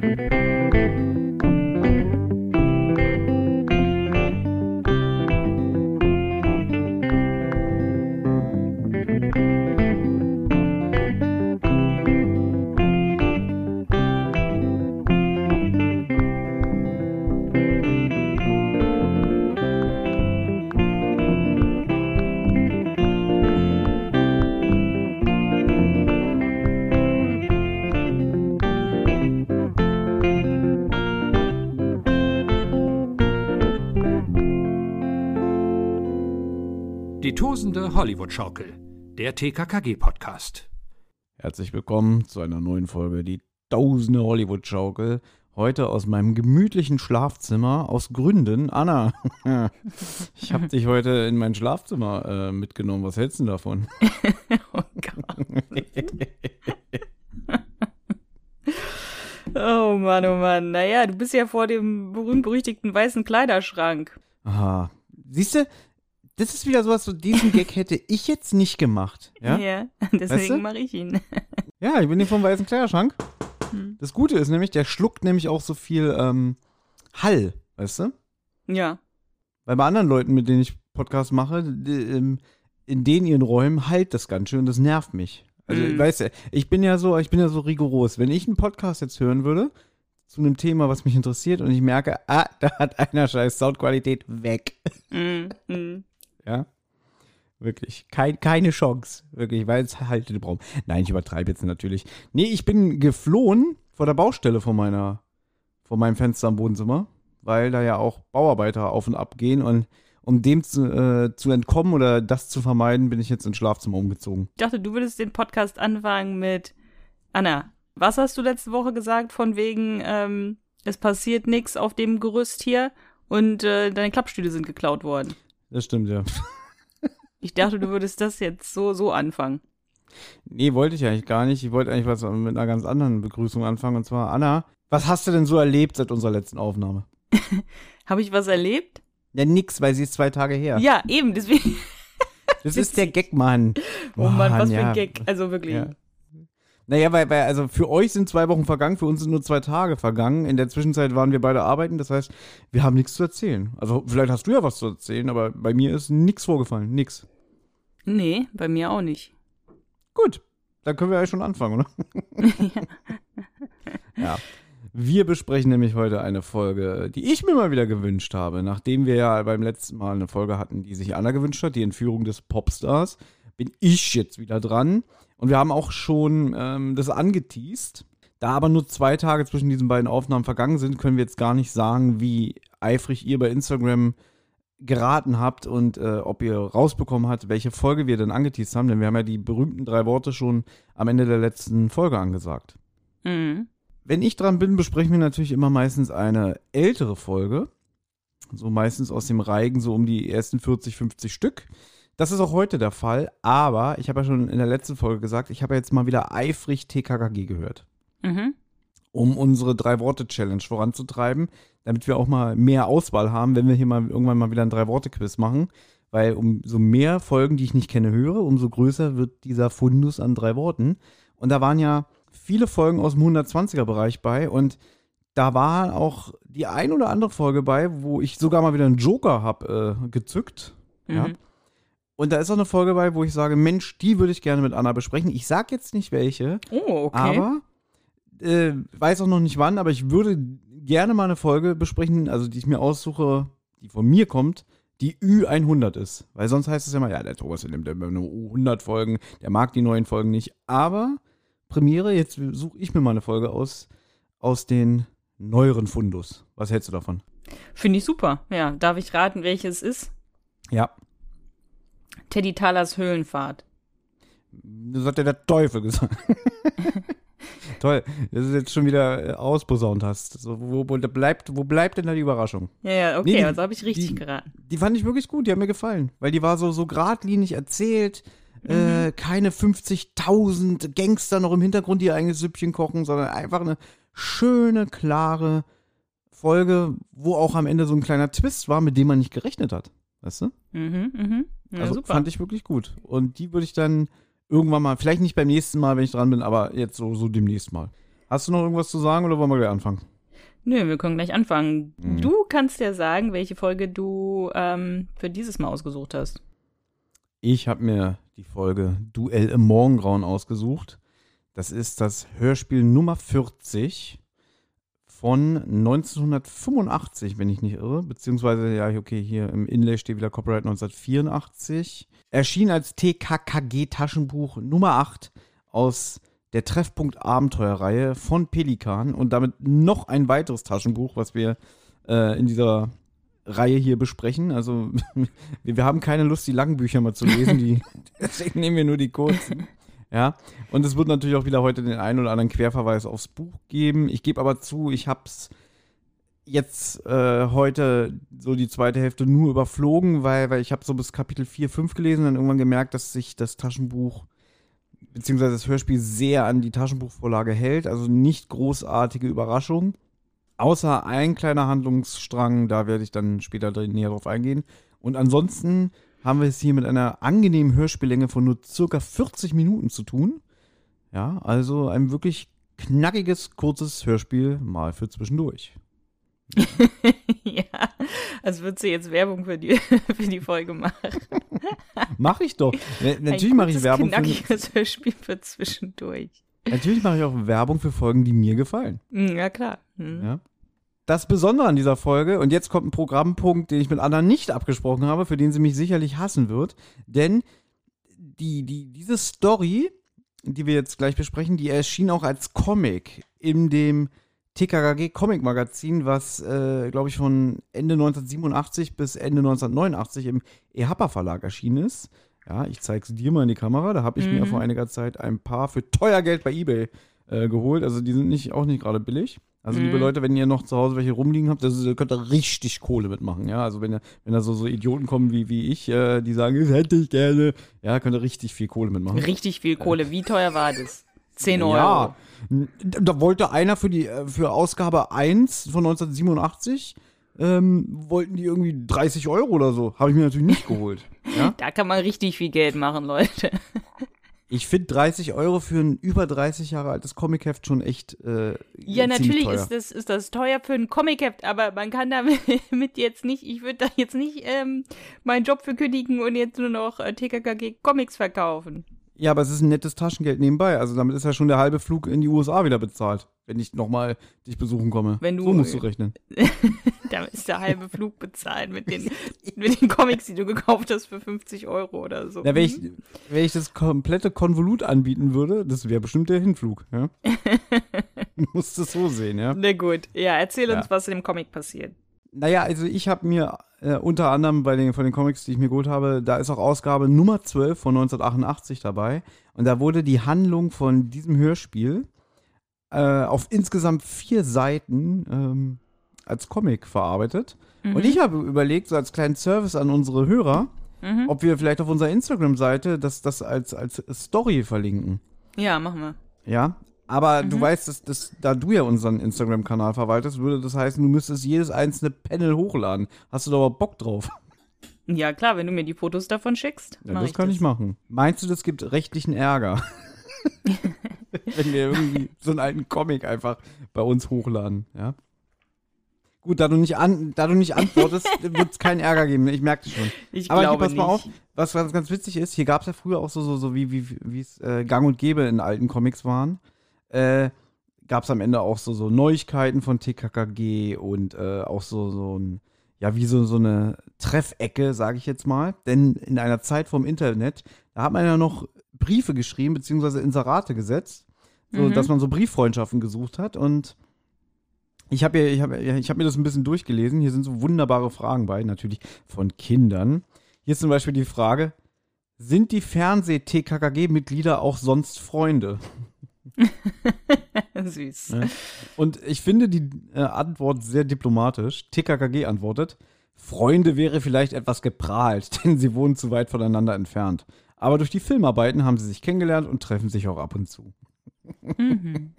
Die Hollywood-Schaukel, der TKKG-Podcast. Herzlich willkommen zu einer neuen Folge, die Tausende Hollywood-Schaukel. Heute aus meinem gemütlichen Schlafzimmer, aus Gründen. Anna, ich habe dich heute in mein Schlafzimmer äh, mitgenommen. Was hältst du davon? oh Gott. oh Mann, oh Mann. Naja, du bist ja vor dem berühmt-berüchtigten weißen Kleiderschrank. Aha. Siehst du, das ist wieder sowas, so diesen Gag hätte ich jetzt nicht gemacht. Ja, ja deswegen Weißt du? mache ich ihn. ja ich bin hier vom weißen Kleiderschrank. Hm. Das Gute ist nämlich, der schluckt nämlich auch so viel ähm, Hall, weißt du? Ja. Weil bei anderen Leuten, mit denen ich Podcasts mache, die, ähm, in denen ihren Räumen halt das ganz schön und das nervt mich. Also, Mhm. weißt du, ich bin ja so, ich bin ja so rigoros. Wenn ich einen Podcast jetzt hören würde zu einem Thema, was mich interessiert und ich merke, ah, da hat einer scheiß Soundqualität weg. Mm. Ja. Wirklich. Kein, keine Chance. Wirklich, weil es halt den Raum. Nein, ich übertreibe jetzt natürlich. Nee, ich bin geflohen vor der Baustelle vor meiner, vor meinem Fenster am Wohnzimmer, weil da ja auch Bauarbeiter auf und ab gehen und um dem zu, äh, zu entkommen oder das zu vermeiden, bin ich jetzt ins Schlafzimmer umgezogen. Ich dachte, du würdest den Podcast anfangen mit Anna. Was hast du letzte Woche gesagt von wegen, ähm, es passiert nichts auf dem Gerüst hier und äh, deine Klappstühle sind geklaut worden? Das stimmt, ja. Ich dachte, du würdest das jetzt so, so anfangen. Nee, wollte ich eigentlich gar nicht. Ich wollte eigentlich was mit einer ganz anderen Begrüßung anfangen. Und zwar, Anna, was hast du denn so erlebt seit unserer letzten Aufnahme? Habe ich was erlebt? Ja, nix, weil sie ist zwei Tage her. Ja, eben, deswegen. das ist der Gag, Mann. Oh Mann, was für ein Gag. Also wirklich. Ja. Naja, weil, weil, also für euch sind zwei Wochen vergangen, für uns sind nur zwei Tage vergangen. In der Zwischenzeit waren wir beide arbeiten, das heißt, wir haben nichts zu erzählen. Also vielleicht hast du ja was zu erzählen, aber bei mir ist nichts vorgefallen, nix. Nee, bei mir auch nicht. Gut, dann können wir ja schon anfangen, oder? ja. Wir besprechen nämlich heute eine Folge, die ich mir mal wieder gewünscht habe. Nachdem wir ja beim letzten Mal eine Folge hatten, die sich Anna gewünscht hat, die Entführung des Popstars, bin ich jetzt wieder dran. Und wir haben auch schon ähm, das angeteased. Da aber nur zwei Tage zwischen diesen beiden Aufnahmen vergangen sind, können wir jetzt gar nicht sagen, wie eifrig ihr bei Instagram geraten habt und äh, ob ihr rausbekommen habt, welche Folge wir denn angeteased haben. Denn wir haben ja die berühmten drei Worte schon am Ende der letzten Folge angesagt. Mhm. Wenn ich dran bin, besprechen wir natürlich immer meistens eine ältere Folge. So meistens aus dem Reigen, so um die ersten 40, 50 Stück. Das ist auch heute der Fall, aber ich habe ja schon in der letzten Folge gesagt, ich habe jetzt mal wieder eifrig TKKG gehört, Mhm. um unsere Drei-Worte-Challenge voranzutreiben, damit wir auch mal mehr Auswahl haben, wenn wir hier mal irgendwann mal wieder ein Drei-Worte-Quiz machen. Weil umso mehr Folgen, die ich nicht kenne, höre, umso größer wird dieser Fundus an drei Worten. Und da waren ja viele Folgen aus dem 120er-Bereich bei und da war auch die ein oder andere Folge bei, wo ich sogar mal wieder einen Joker habe äh, gezückt. Ja. Und da ist auch eine Folge bei, wo ich sage, Mensch, die würde ich gerne mit Anna besprechen. Ich sag jetzt nicht welche, Oh, okay. aber äh, weiß auch noch nicht wann, aber ich würde gerne mal eine Folge besprechen, also die ich mir aussuche, die von mir kommt, die Ü100 ist. Weil sonst heißt es ja immer, ja, der Thomas nimmt immer nur U100 Folgen, der mag die neuen Folgen nicht. Aber Premiere, jetzt suche ich mir mal eine Folge aus, aus den neueren Fundus. Was hältst du davon? Finde ich super. Ja, darf ich raten, welches ist? Ja, Teddy Talers Höhlenfahrt. das hat ja der Teufel gesagt. Toll, dass du es jetzt schon wieder äh, ausposaunt hast. So, wo, wo, bleibt, wo bleibt denn da die Überraschung? Ja, ja, okay, Nee, die- also habe ich richtig die- geraten. Die fand ich wirklich gut, die hat mir gefallen. Weil die war so, so geradlinig erzählt. Äh, keine 50.000 Gangster noch im Hintergrund, die ihr eigenes Süppchen kochen, sondern einfach eine schöne, klare Folge, wo auch am Ende so ein kleiner Twist war, mit dem man nicht gerechnet hat. Weißt du? Mhm, mhm. Ja, also super. fand ich wirklich gut. Und die würde ich dann irgendwann mal, vielleicht nicht beim nächsten Mal, wenn ich dran bin, aber jetzt so, so demnächst mal. Hast du noch irgendwas zu sagen oder wollen wir gleich anfangen? Nö, wir können gleich anfangen. Mhm. Du kannst ja sagen, welche Folge du ähm, für dieses Mal ausgesucht hast. Ich habe mir die Folge Duell im Morgengrauen ausgesucht. Das ist das Hörspiel Nummer 40 von 1985, wenn ich nicht irre. Beziehungsweise, ja, okay, hier im Inlay steht wieder Copyright 1984. Erschien als TKKG-Taschenbuch Nummer 8 aus der Treffpunkt Abenteuerreihe von Pelikan und damit noch ein weiteres Taschenbuch, was wir äh, in dieser Reihe hier besprechen. Also wir, wir haben keine Lust, die langen Bücher mal zu lesen, die, deswegen nehmen wir nur die kurzen. Ja, und es wird natürlich auch wieder heute den einen oder anderen Querverweis aufs Buch geben. Ich gebe aber zu, ich habe es jetzt äh, heute so die zweite Hälfte nur überflogen, weil, weil ich habe so bis Kapitel 4, 5 gelesen und dann irgendwann gemerkt, dass sich das Taschenbuch beziehungsweise das Hörspiel sehr an die Taschenbuchvorlage hält. Also nicht großartige Überraschung. Außer ein kleiner Handlungsstrang, da werde ich dann später näher drauf eingehen. Und ansonsten haben wir es hier mit einer angenehmen Hörspiellänge von nur circa 40 Minuten zu tun. Ja, also ein wirklich knackiges, kurzes Hörspiel mal für zwischendurch. ja, als würdest du jetzt Werbung für die, für die Folge machen. Mache ich doch. Natürlich mache ich Werbung für knackiges Hörspiel für zwischendurch. Natürlich mache ich auch Werbung für Folgen, die mir gefallen. Ja, klar. Hm. Ja. Das Besondere an dieser Folge, und jetzt kommt ein Programmpunkt, den ich mit Anna nicht abgesprochen habe, für den sie mich sicherlich hassen wird, denn die, die, diese Story, die wir jetzt gleich besprechen, die erschien auch als Comic in dem TKKG Comic Magazin, was, äh, glaube ich, von Ende 1987 bis Ende 1989 im EHAPA Verlag erschienen ist. Ja, ich zeige es dir mal in die Kamera. Da habe ich mhm. mir vor einiger Zeit ein paar für teuer Geld bei eBay äh, geholt. Also die sind nicht, auch nicht gerade billig. Also mhm. liebe Leute, wenn ihr noch zu Hause welche rumliegen habt, das ist, könnt ihr richtig Kohle mitmachen. Ja, also wenn, ihr, wenn da so, so Idioten kommen wie, wie ich, äh, die sagen, das hätte ich gerne, ja, könnt ihr richtig viel Kohle mitmachen. Richtig viel Kohle. Wie teuer war das? 10 Euro. Ja, da wollte einer für die äh, für Ausgabe 1 von 1987 ähm, wollten die irgendwie 30 Euro oder so. Habe ich mir natürlich nicht geholt. Ja? Da kann man richtig viel Geld machen, Leute. Ich finde 30 Euro für ein über 30 Jahre altes Comicheft schon echt. Äh, ja, natürlich teuer. Ist, das, ist das teuer für ein Comicheft, aber man kann damit jetzt nicht, ich würde da jetzt nicht ähm, meinen Job für kündigen und jetzt nur noch äh, TKKG Comics verkaufen. Ja, aber es ist ein nettes Taschengeld nebenbei. Also damit ist ja schon der halbe Flug in die USA wieder bezahlt, wenn ich nochmal dich besuchen komme. Wenn du, so musst du rechnen. da ist der halbe Flug bezahlt mit den, mit den Comics, die du gekauft hast für 50 Euro oder so. Ja, wenn ich, mhm. wenn ich das komplette Konvolut anbieten würde, das wäre bestimmt der Hinflug. Ja? du musst es so sehen, ja. Na gut. Ja, erzähl uns, ja. was in dem Comic passiert. Naja, also ich habe mir äh, unter anderem bei den, von den Comics, die ich mir geholt habe, da ist auch Ausgabe Nummer 12 von 1988 dabei. Und da wurde die Handlung von diesem Hörspiel äh, auf insgesamt vier Seiten ähm, als Comic verarbeitet. Mhm. Und ich habe überlegt, so als kleinen Service an unsere Hörer, mhm. ob wir vielleicht auf unserer Instagram-Seite das, das als, als Story verlinken. Ja, machen wir. Ja, aber mhm. du weißt, dass, dass da du ja unseren Instagram-Kanal verwaltest, würde das heißen, du müsstest jedes einzelne Panel hochladen. Hast du da aber Bock drauf? Ja, klar, wenn du mir die Fotos davon schickst. Ja, das ich kann das. ich machen. Meinst du, das gibt rechtlichen Ärger? wenn wir irgendwie so einen alten Comic einfach bei uns hochladen, ja? Gut, da du nicht, an, da du nicht antwortest, wird es keinen Ärger geben. Ich merke das schon. Ich Aber glaube pass mal auf, was, was ganz witzig ist, hier gab es ja früher auch so, so, so wie es äh, gang und gäbe in alten Comics waren äh, gab es am Ende auch so, so Neuigkeiten von TKKG und äh, auch so, so ein, ja, wie so, so eine Treffecke, sage ich jetzt mal. Denn in einer Zeit vom Internet, da hat man ja noch Briefe geschrieben, beziehungsweise Inserate gesetzt, so mhm. dass man so Brieffreundschaften gesucht hat. Und ich habe ich hab, ich hab mir das ein bisschen durchgelesen. Hier sind so wunderbare Fragen bei, natürlich von Kindern. Hier ist zum Beispiel die Frage: Sind die Fernseh-TKKG-Mitglieder auch sonst Freunde? Süß. Ja. Und ich finde die äh, Antwort sehr diplomatisch. TKKG antwortet: Freunde wäre vielleicht etwas geprahlt, denn sie wohnen zu weit voneinander entfernt. Aber durch die Filmarbeiten haben sie sich kennengelernt und treffen sich auch ab und zu. Mhm.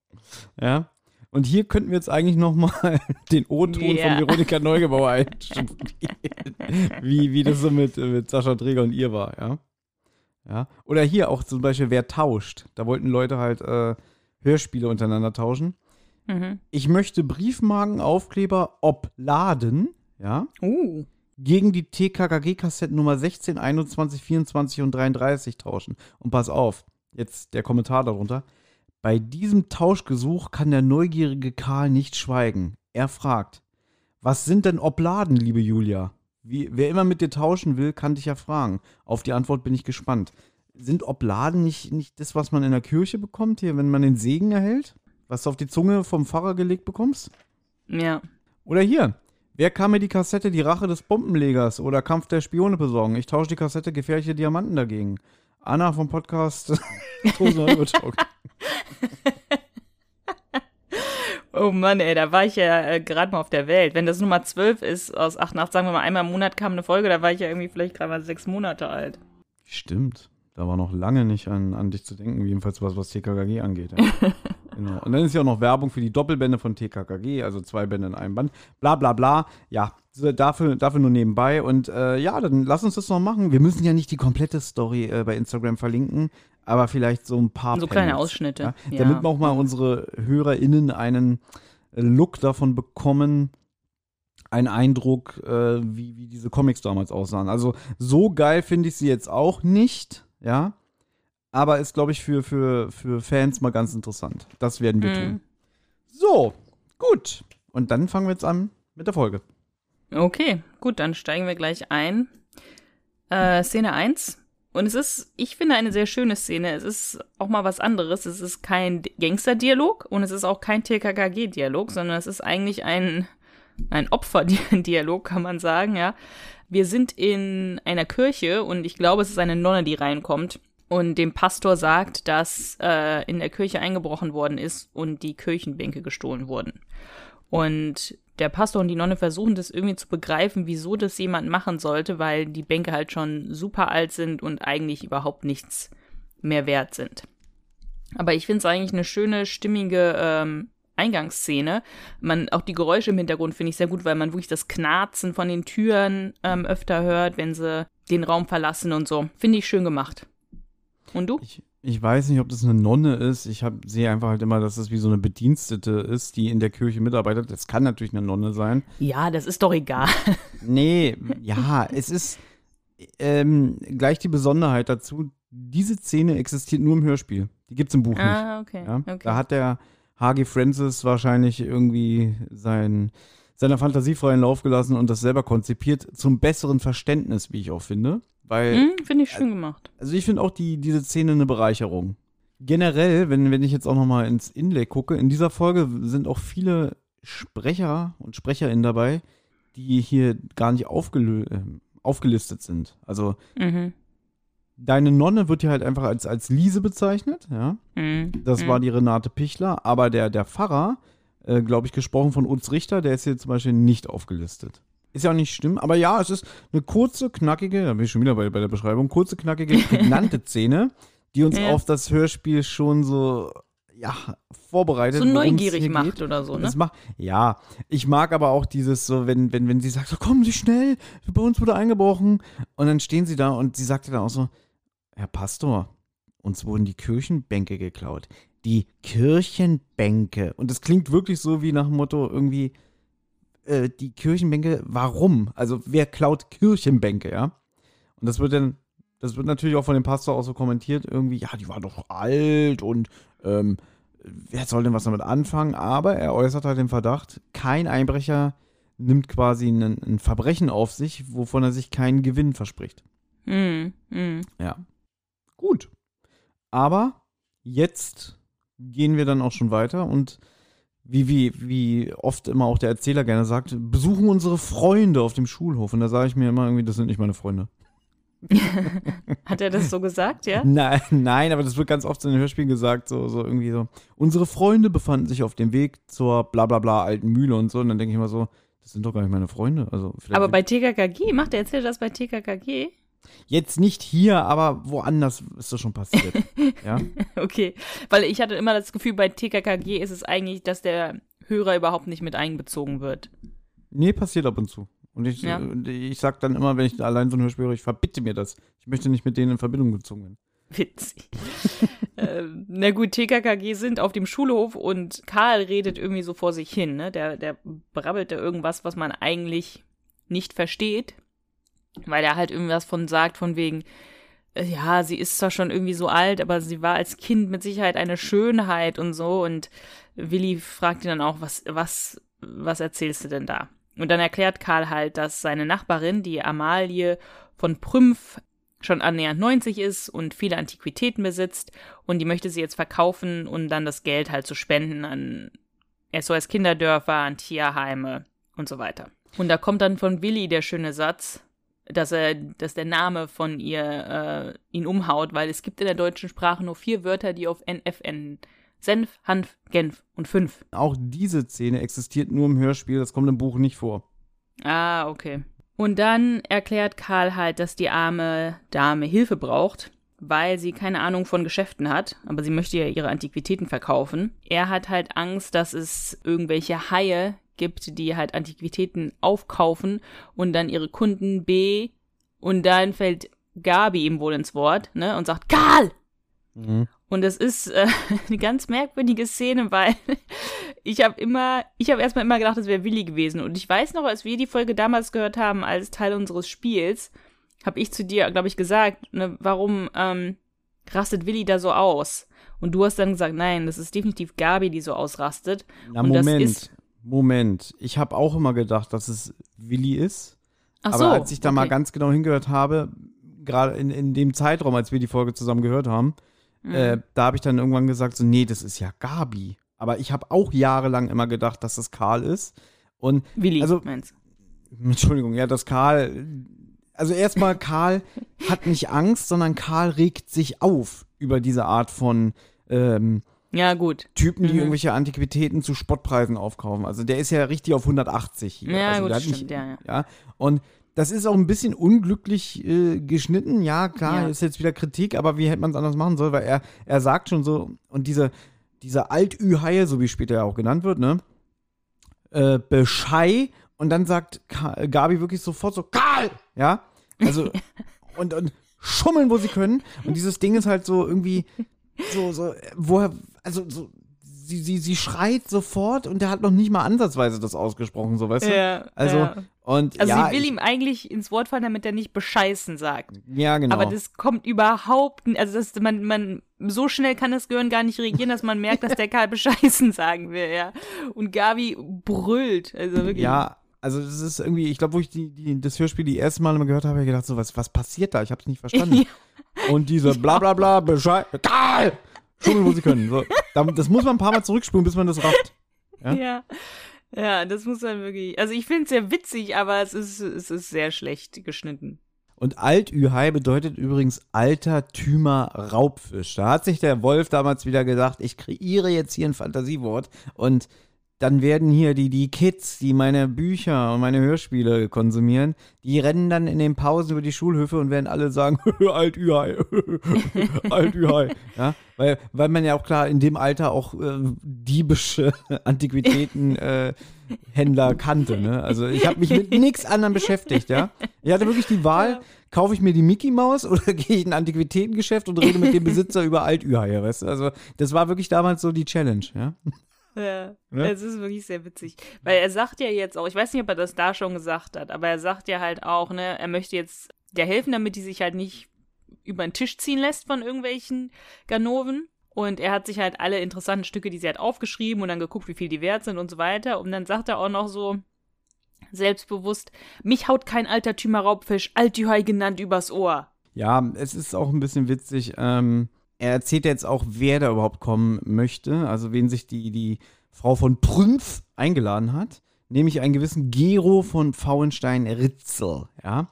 ja. Und hier könnten wir jetzt eigentlich noch mal den O-Ton yeah. von Veronika Neugebauer einstudieren. wie, wie das so mit, mit Sascha Träger und ihr war, ja. Ja. Oder hier auch zum Beispiel, wer tauscht. Da wollten Leute halt äh, Hörspiele untereinander tauschen. Mhm. Ich möchte Briefmarkenaufkleber obladen, ja, Uh. gegen die TKKG-Kassetten Nummer 16, 21, 24 und 33 tauschen. Und pass auf, jetzt der Kommentar darunter. Bei diesem Tauschgesuch kann der neugierige Karl nicht schweigen. Er fragt, was sind denn Obladen, liebe Julia? Wie, wer immer mit dir tauschen will, kann dich ja fragen. Auf die Antwort bin ich gespannt. Sind Obladen nicht, nicht das, was man in der Kirche bekommt, hier, wenn man den Segen erhält? Was du auf die Zunge vom Pfarrer gelegt bekommst? Ja. Oder hier. Wer kann mir die Kassette Die Rache des Bombenlegers oder Kampf der Spione besorgen? Ich tausche die Kassette Gefährliche Diamanten dagegen. Anna vom Podcast Tosen Oh Mann, ey, da war ich ja äh, gerade mal auf der Welt. Wenn das Nummer 12 ist aus 8 8, sagen wir mal, einmal im Monat kam eine Folge, da war ich ja irgendwie vielleicht gerade mal sechs Monate alt. Stimmt. Da war noch lange nicht an, an dich zu denken, jedenfalls was, was TKKG angeht. Ja. genau. Und dann ist ja auch noch Werbung für die Doppelbände von TKKG, also zwei Bände in einem Band. Bla bla bla. Ja, dafür, dafür nur nebenbei. Und äh, ja, dann lass uns das noch machen. Wir müssen ja nicht die komplette Story äh, bei Instagram verlinken, aber vielleicht so ein paar So kleine Panels, Ausschnitte. Ja? Ja. Damit wir auch mal unsere HörerInnen einen äh, Look davon bekommen, einen Eindruck, äh, wie, wie diese Comics damals aussahen. Also so geil finde ich sie jetzt auch nicht, ja. Aber ist, glaube ich, für, für, für Fans mal ganz interessant. Das werden wir Mhm. tun. So, gut. Und dann fangen wir jetzt an mit der Folge. Okay, gut, dann steigen wir gleich ein. Äh, Szene 1. Und es ist, ich finde, eine sehr schöne Szene. Es ist auch mal was anderes. Es ist kein Gangster-Dialog und es ist auch kein TKKG-Dialog, sondern es ist eigentlich ein, ein Opfer-Dialog, kann man sagen, ja. Wir sind in einer Kirche und ich glaube, es ist eine Nonne, die reinkommt und dem Pastor sagt, dass äh, in der Kirche eingebrochen worden ist und die Kirchenbänke gestohlen wurden. Und der Pastor und die Nonne versuchen das irgendwie zu begreifen, wieso das jemand machen sollte, weil die Bänke halt schon super alt sind und eigentlich überhaupt nichts mehr wert sind. Aber ich finde es eigentlich eine schöne, stimmige ähm, Eingangsszene. Man, auch die Geräusche im Hintergrund finde ich sehr gut, weil man wirklich das Knarzen von den Türen ähm, öfter hört, wenn sie den Raum verlassen und so. Finde ich schön gemacht. Und du? Ich, ich weiß nicht, ob das eine Nonne ist. Ich hab, sehe einfach halt immer, dass es wie so eine Bedienstete ist, die in der Kirche mitarbeitet. Das kann natürlich eine Nonne sein. Ja, das ist doch egal. Nee, ja, es ist ähm, gleich die Besonderheit dazu. Diese Szene existiert nur im Hörspiel. Die gibt es im Buch nicht. ah, okay. Ja? okay. Da hat der H.G. Francis wahrscheinlich irgendwie sein, seiner Fantasie freien Lauf gelassen und das selber konzipiert, zum besseren Verständnis, wie ich auch finde. Weil, Hm, finde ich schön gemacht. also ich finde auch die, diese Szene eine Bereicherung. Generell, wenn, wenn ich jetzt auch noch mal ins Inlay gucke, in dieser Folge sind auch viele Sprecher und SprecherInnen dabei, die hier gar nicht aufgelö äh, aufgelistet sind. Also Mhm. deine Nonne wird hier halt einfach als, als Liese bezeichnet, ja. Mhm. Das mhm. war die Renate Pichler, aber der, der Pfarrer, äh, glaube ich, gesprochen von Utz Richter, der ist hier zum Beispiel nicht aufgelistet. Ist ja auch nicht schlimm, aber ja, es ist eine kurze, knackige, da bin ich schon wieder bei, bei der Beschreibung, kurze, knackige, prägnante Szene, die uns Ja. auf das Hörspiel schon so, ja, vorbereitet. so neugierig macht geht. oder so, ne? Das macht, ja, ich mag aber auch dieses so, wenn, wenn, wenn sie sagt, so kommen Sie schnell, bei uns wurde eingebrochen. Und dann stehen sie da und sie sagte dann auch so, Herr Pastor, uns wurden die Kirchenbänke geklaut. Die Kirchenbänke. Und das klingt wirklich so wie nach dem Motto irgendwie, äh, die Kirchenbänke, warum? Also wer klaut Kirchenbänke, ja? Und das wird dann, das wird natürlich auch von dem Pastor auch so kommentiert, irgendwie, ja, die war doch alt und ähm, wer soll denn was damit anfangen? Aber er äußert halt den Verdacht, kein Einbrecher nimmt quasi ein, ein Verbrechen auf sich, wovon er sich keinen Gewinn verspricht. Mhm. Mhm. Ja. Gut. Aber jetzt gehen wir dann auch schon weiter und wie, wie, wie oft immer auch der Erzähler gerne sagt, besuchen unsere Freunde auf dem Schulhof. Und da sage ich mir immer irgendwie, das sind nicht meine Freunde. Hat er das so gesagt, ja? Nein, nein, aber das wird ganz oft in den Hörspielen gesagt, so, so irgendwie so. Unsere Freunde befanden sich auf dem Weg zur bla bla bla alten Mühle und so. Und dann denke ich immer so, das sind doch gar nicht meine Freunde. Also Aber bei TKKG, macht der Erzähler das bei TKKG? Jetzt nicht hier, aber woanders ist das schon passiert. ja. Okay, weil ich hatte immer das Gefühl, bei TKKG ist es eigentlich, dass der Hörer überhaupt nicht mit einbezogen wird. Nee, passiert ab und zu. Und ich, Ja. ich sag dann immer, wenn ich allein so ein Hörspiel höre, ich verbitte mir das. Ich möchte nicht mit denen in Verbindung gezogen werden. Witzig. ähm, na gut, TKKG sind auf dem Schulhof und Karl redet irgendwie so vor sich hin, ne? Der, der brabbelt da irgendwas, was man eigentlich nicht versteht, weil er halt irgendwas von sagt, von wegen, äh, ja, sie ist zwar schon irgendwie so alt, aber sie war als Kind mit Sicherheit eine Schönheit und so. Und Willi fragt ihn dann auch, was, was, was erzählst du denn da? Und dann erklärt Karl halt, dass seine Nachbarin, die Amalie von Prümpf, schon annähernd 90 ist und viele Antiquitäten besitzt und die möchte sie jetzt verkaufen und dann das Geld halt zu spenden an SOS Kinderdörfer, an Tierheime und so weiter. Und da kommt dann von Willi der schöne Satz, dass er, dass der Name von ihr äh, ihn umhaut, weil es gibt in der deutschen Sprache nur vier Wörter, die auf NF enden. Senf, Hanf, Genf und fünf. Auch diese Szene existiert nur im Hörspiel, das kommt im Buch nicht vor. Ah, okay. Und dann erklärt Karl halt, dass die arme Dame Hilfe braucht, weil sie keine Ahnung von Geschäften hat, aber sie möchte ja ihre Antiquitäten verkaufen. Er hat halt Angst, dass es irgendwelche Haie gibt, die halt Antiquitäten aufkaufen und dann ihre Kunden B und dann fällt Gabi ihm wohl ins Wort, ne, und sagt, Karl! Mhm. Und das ist äh, eine ganz merkwürdige Szene, weil ich habe immer, ich habe erstmal immer gedacht, das wäre Willi gewesen. Und ich weiß noch, als wir die Folge damals gehört haben, als Teil unseres Spiels, habe ich zu dir, glaube ich, gesagt, ne, warum ähm, rastet Willi da so aus? Und du hast dann gesagt, nein, das ist definitiv Gabi, die so ausrastet. Na, und Moment, das ist, Moment. Ich habe auch immer gedacht, dass es Willi ist. ach Aber so, als ich da okay. mal ganz genau hingehört habe, gerade in, in dem Zeitraum, als wir die Folge zusammen gehört haben, Mhm. äh, da habe ich dann irgendwann gesagt, so, nee, das ist ja Gabi. Aber ich habe auch jahrelang immer gedacht, dass das Karl ist. Und, Willi, also- meinst Entschuldigung, ja, dass Karl, also erstmal, Karl hat nicht Angst, sondern Karl regt sich auf über diese Art von ähm, Ja, gut. Typen, die Mhm. irgendwelche Antiquitäten zu Spottpreisen aufkaufen. Also der ist ja richtig auf 180 hier. Ja, also gut, stimmt, nicht, ja, ja. ja. Und das ist auch ein bisschen unglücklich äh, geschnitten. Ja, klar, Ja. ist jetzt wieder Kritik, aber wie hätte man es anders machen sollen? Weil er, er sagt schon so, und diese, diese Alt-Ü-Haie, so wie später ja auch genannt wird, ne? Äh, Beschei, und dann sagt Ka Gabi wirklich sofort so, Karl! Ja? Also, und, und schummeln, wo sie können. Und dieses Ding ist halt so irgendwie, so, so, woher, also so, sie, sie, sie schreit sofort und der hat noch nicht mal ansatzweise das ausgesprochen, so, weißt du? Ja, Also, ja. und Also ja, sie will ich- ihm eigentlich ins Wort fallen, damit er nicht bescheißen sagt. ja, genau. Aber das kommt überhaupt nicht, also das, man, man, so schnell kann das Gehirn gar nicht reagieren, dass man merkt, dass der Karl bescheißen sagen will, ja. Und Gabi brüllt, also wirklich. ja, also das ist irgendwie, ich glaube, wo ich die, die, das Hörspiel die erste Mal immer gehört habe, habe ich gedacht, so, was, was passiert da? Ich habe es nicht verstanden. Und diese bla bla bla, Bescheid, Karl! Schummeln, wo sie können. So, da, das muss man ein paar Mal zurückspulen, bis man das rafft. Ja? Ja. Ja, das muss man wirklich. Also ich finde es sehr witzig, aber es ist, es ist sehr schlecht geschnitten. Und Alt-Ü-Hai bedeutet übrigens altertümer Raubfisch. Da hat sich der Wolf damals wieder gedacht, ich kreiere jetzt hier ein Fantasiewort und dann werden hier die, die Kids, die meine Bücher und meine Hörspiele konsumieren, die rennen dann in den Pausen über die Schulhöfe und werden alle sagen, Alt-Ü-Hai, Alt-Ü-Hai. Ja, weil, weil man ja auch klar in dem Alter auch äh, diebische Antiquitäten äh, kannte. Ne? Also ich habe mich mit nichts anderem beschäftigt, ja. Ich hatte wirklich die Wahl, kaufe ich mir die Mickey Maus oder gehe ich in ein Antiquitätengeschäft und rede mit dem Besitzer über Alt-Ü-Haie, weißt du? Also das war wirklich damals so die Challenge, ja. Ja, Ne? es ist wirklich sehr witzig. Weil er sagt ja jetzt auch, ich weiß nicht, ob er das da schon gesagt hat, aber er sagt ja halt auch, ne, er möchte jetzt der helfen, damit die sich halt nicht über den Tisch ziehen lässt von irgendwelchen Ganoven. Und er hat sich halt alle interessanten Stücke, die sie hat, aufgeschrieben und dann geguckt, wie viel die wert sind und so weiter. Und dann sagt er auch noch so selbstbewusst, mich haut kein altertümer Raubfisch, Altühai genannt, übers Ohr. Ja, es ist auch ein bisschen witzig. Ähm, er erzählt jetzt auch, wer da überhaupt kommen möchte, also wen sich die, die Frau von Prümpf eingeladen hat, nämlich einen gewissen Gero von Pfauenstein-Ritzel, ja.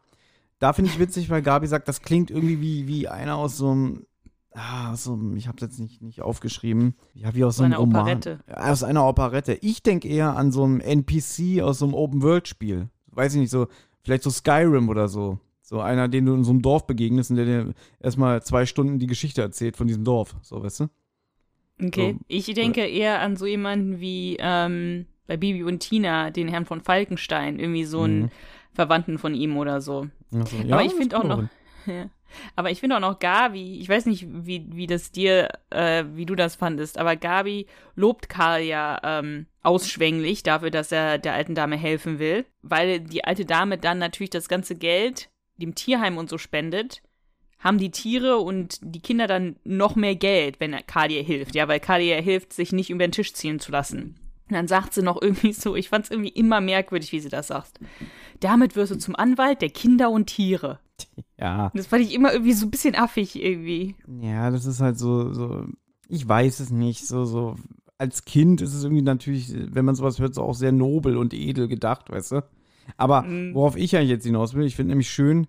Da finde ich witzig, weil Gabi sagt, das klingt irgendwie wie, wie einer aus so einem, ah, aus so ich habe es jetzt nicht, nicht aufgeschrieben, ja, wie aus so So einem einer Roman. Operette. Aus einer Operette. Ich denke eher an so einem NPC aus so einem Open-World-Spiel. Weiß ich nicht, so, vielleicht so Skyrim oder so. So einer, den du in so einem Dorf begegnest und der dir erstmal zwei Stunden die Geschichte erzählt von diesem Dorf. So, weißt du? Okay. So, ich denke eher an so jemanden wie ähm, bei Bibi und Tina, den Herrn von Falkenstein, irgendwie so einen Mhm. Verwandten von ihm oder so. So, Aber ich finde auch noch, ja. Aber ich finde auch noch Gabi, ich weiß nicht, wie, wie das dir, äh, wie du das fandest, aber Gabi lobt Karl ja ähm, ausschwänglich dafür, dass er der alten Dame helfen will, weil die alte Dame dann natürlich das ganze Geld dem Tierheim und so spendet, haben die Tiere und die Kinder dann noch mehr Geld, wenn Karl ihr hilft. Ja, weil Karl ihr hilft, sich nicht über den Tisch ziehen zu lassen. Und dann sagt sie noch irgendwie so, ich fand es irgendwie immer merkwürdig, wie sie das sagt. Damit wirst du zum Anwalt der Kinder und Tiere. Ja. Das fand ich immer irgendwie so ein bisschen affig irgendwie. Ja, das ist halt so, so, ich weiß es nicht, so, so, als Kind ist es irgendwie natürlich, wenn man sowas hört, so auch sehr nobel und edel gedacht, weißt du? Aber Mhm. worauf ich eigentlich jetzt hinaus will, ich finde nämlich schön,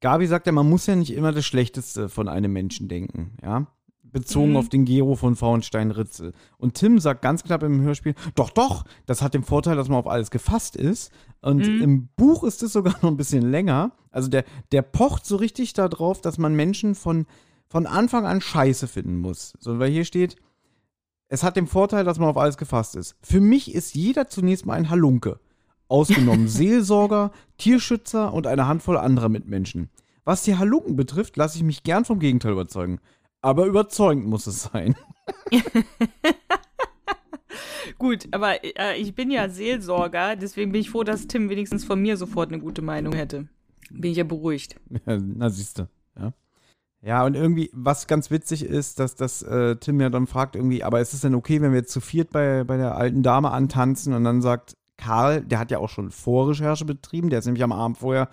Gabi sagt ja, man muss ja nicht immer das Schlechteste von einem Menschen denken, ja? Bezogen Mhm. auf den Gero von Faunstein-Ritzel. Und Tim sagt ganz knapp im Hörspiel, doch, doch, das hat den Vorteil, dass man auf alles gefasst ist. Und Mhm. im Buch ist es sogar noch ein bisschen länger. Also der, der pocht so richtig darauf, dass man Menschen von, von Anfang an scheiße finden muss. So, weil hier steht, es hat den Vorteil, dass man auf alles gefasst ist. Für mich ist jeder zunächst mal ein Halunke. Ausgenommen Seelsorger, Tierschützer und eine Handvoll anderer Mitmenschen. Was die Halunken betrifft, lasse ich mich gern vom Gegenteil überzeugen. Aber überzeugend muss es sein. Gut, aber äh, ich bin ja Seelsorger, deswegen bin ich froh, dass Tim wenigstens von mir sofort eine gute Meinung hätte. Bin ich ja beruhigt. Ja, Na, siehste. Ja. Ja, und irgendwie, was ganz witzig ist, dass das äh, Tim ja dann fragt, irgendwie, aber ist es denn okay, wenn wir jetzt zu viert bei, bei der alten Dame antanzen? Und dann sagt Karl, der hat ja auch schon Vorrecherche betrieben, der ist nämlich am Abend vorher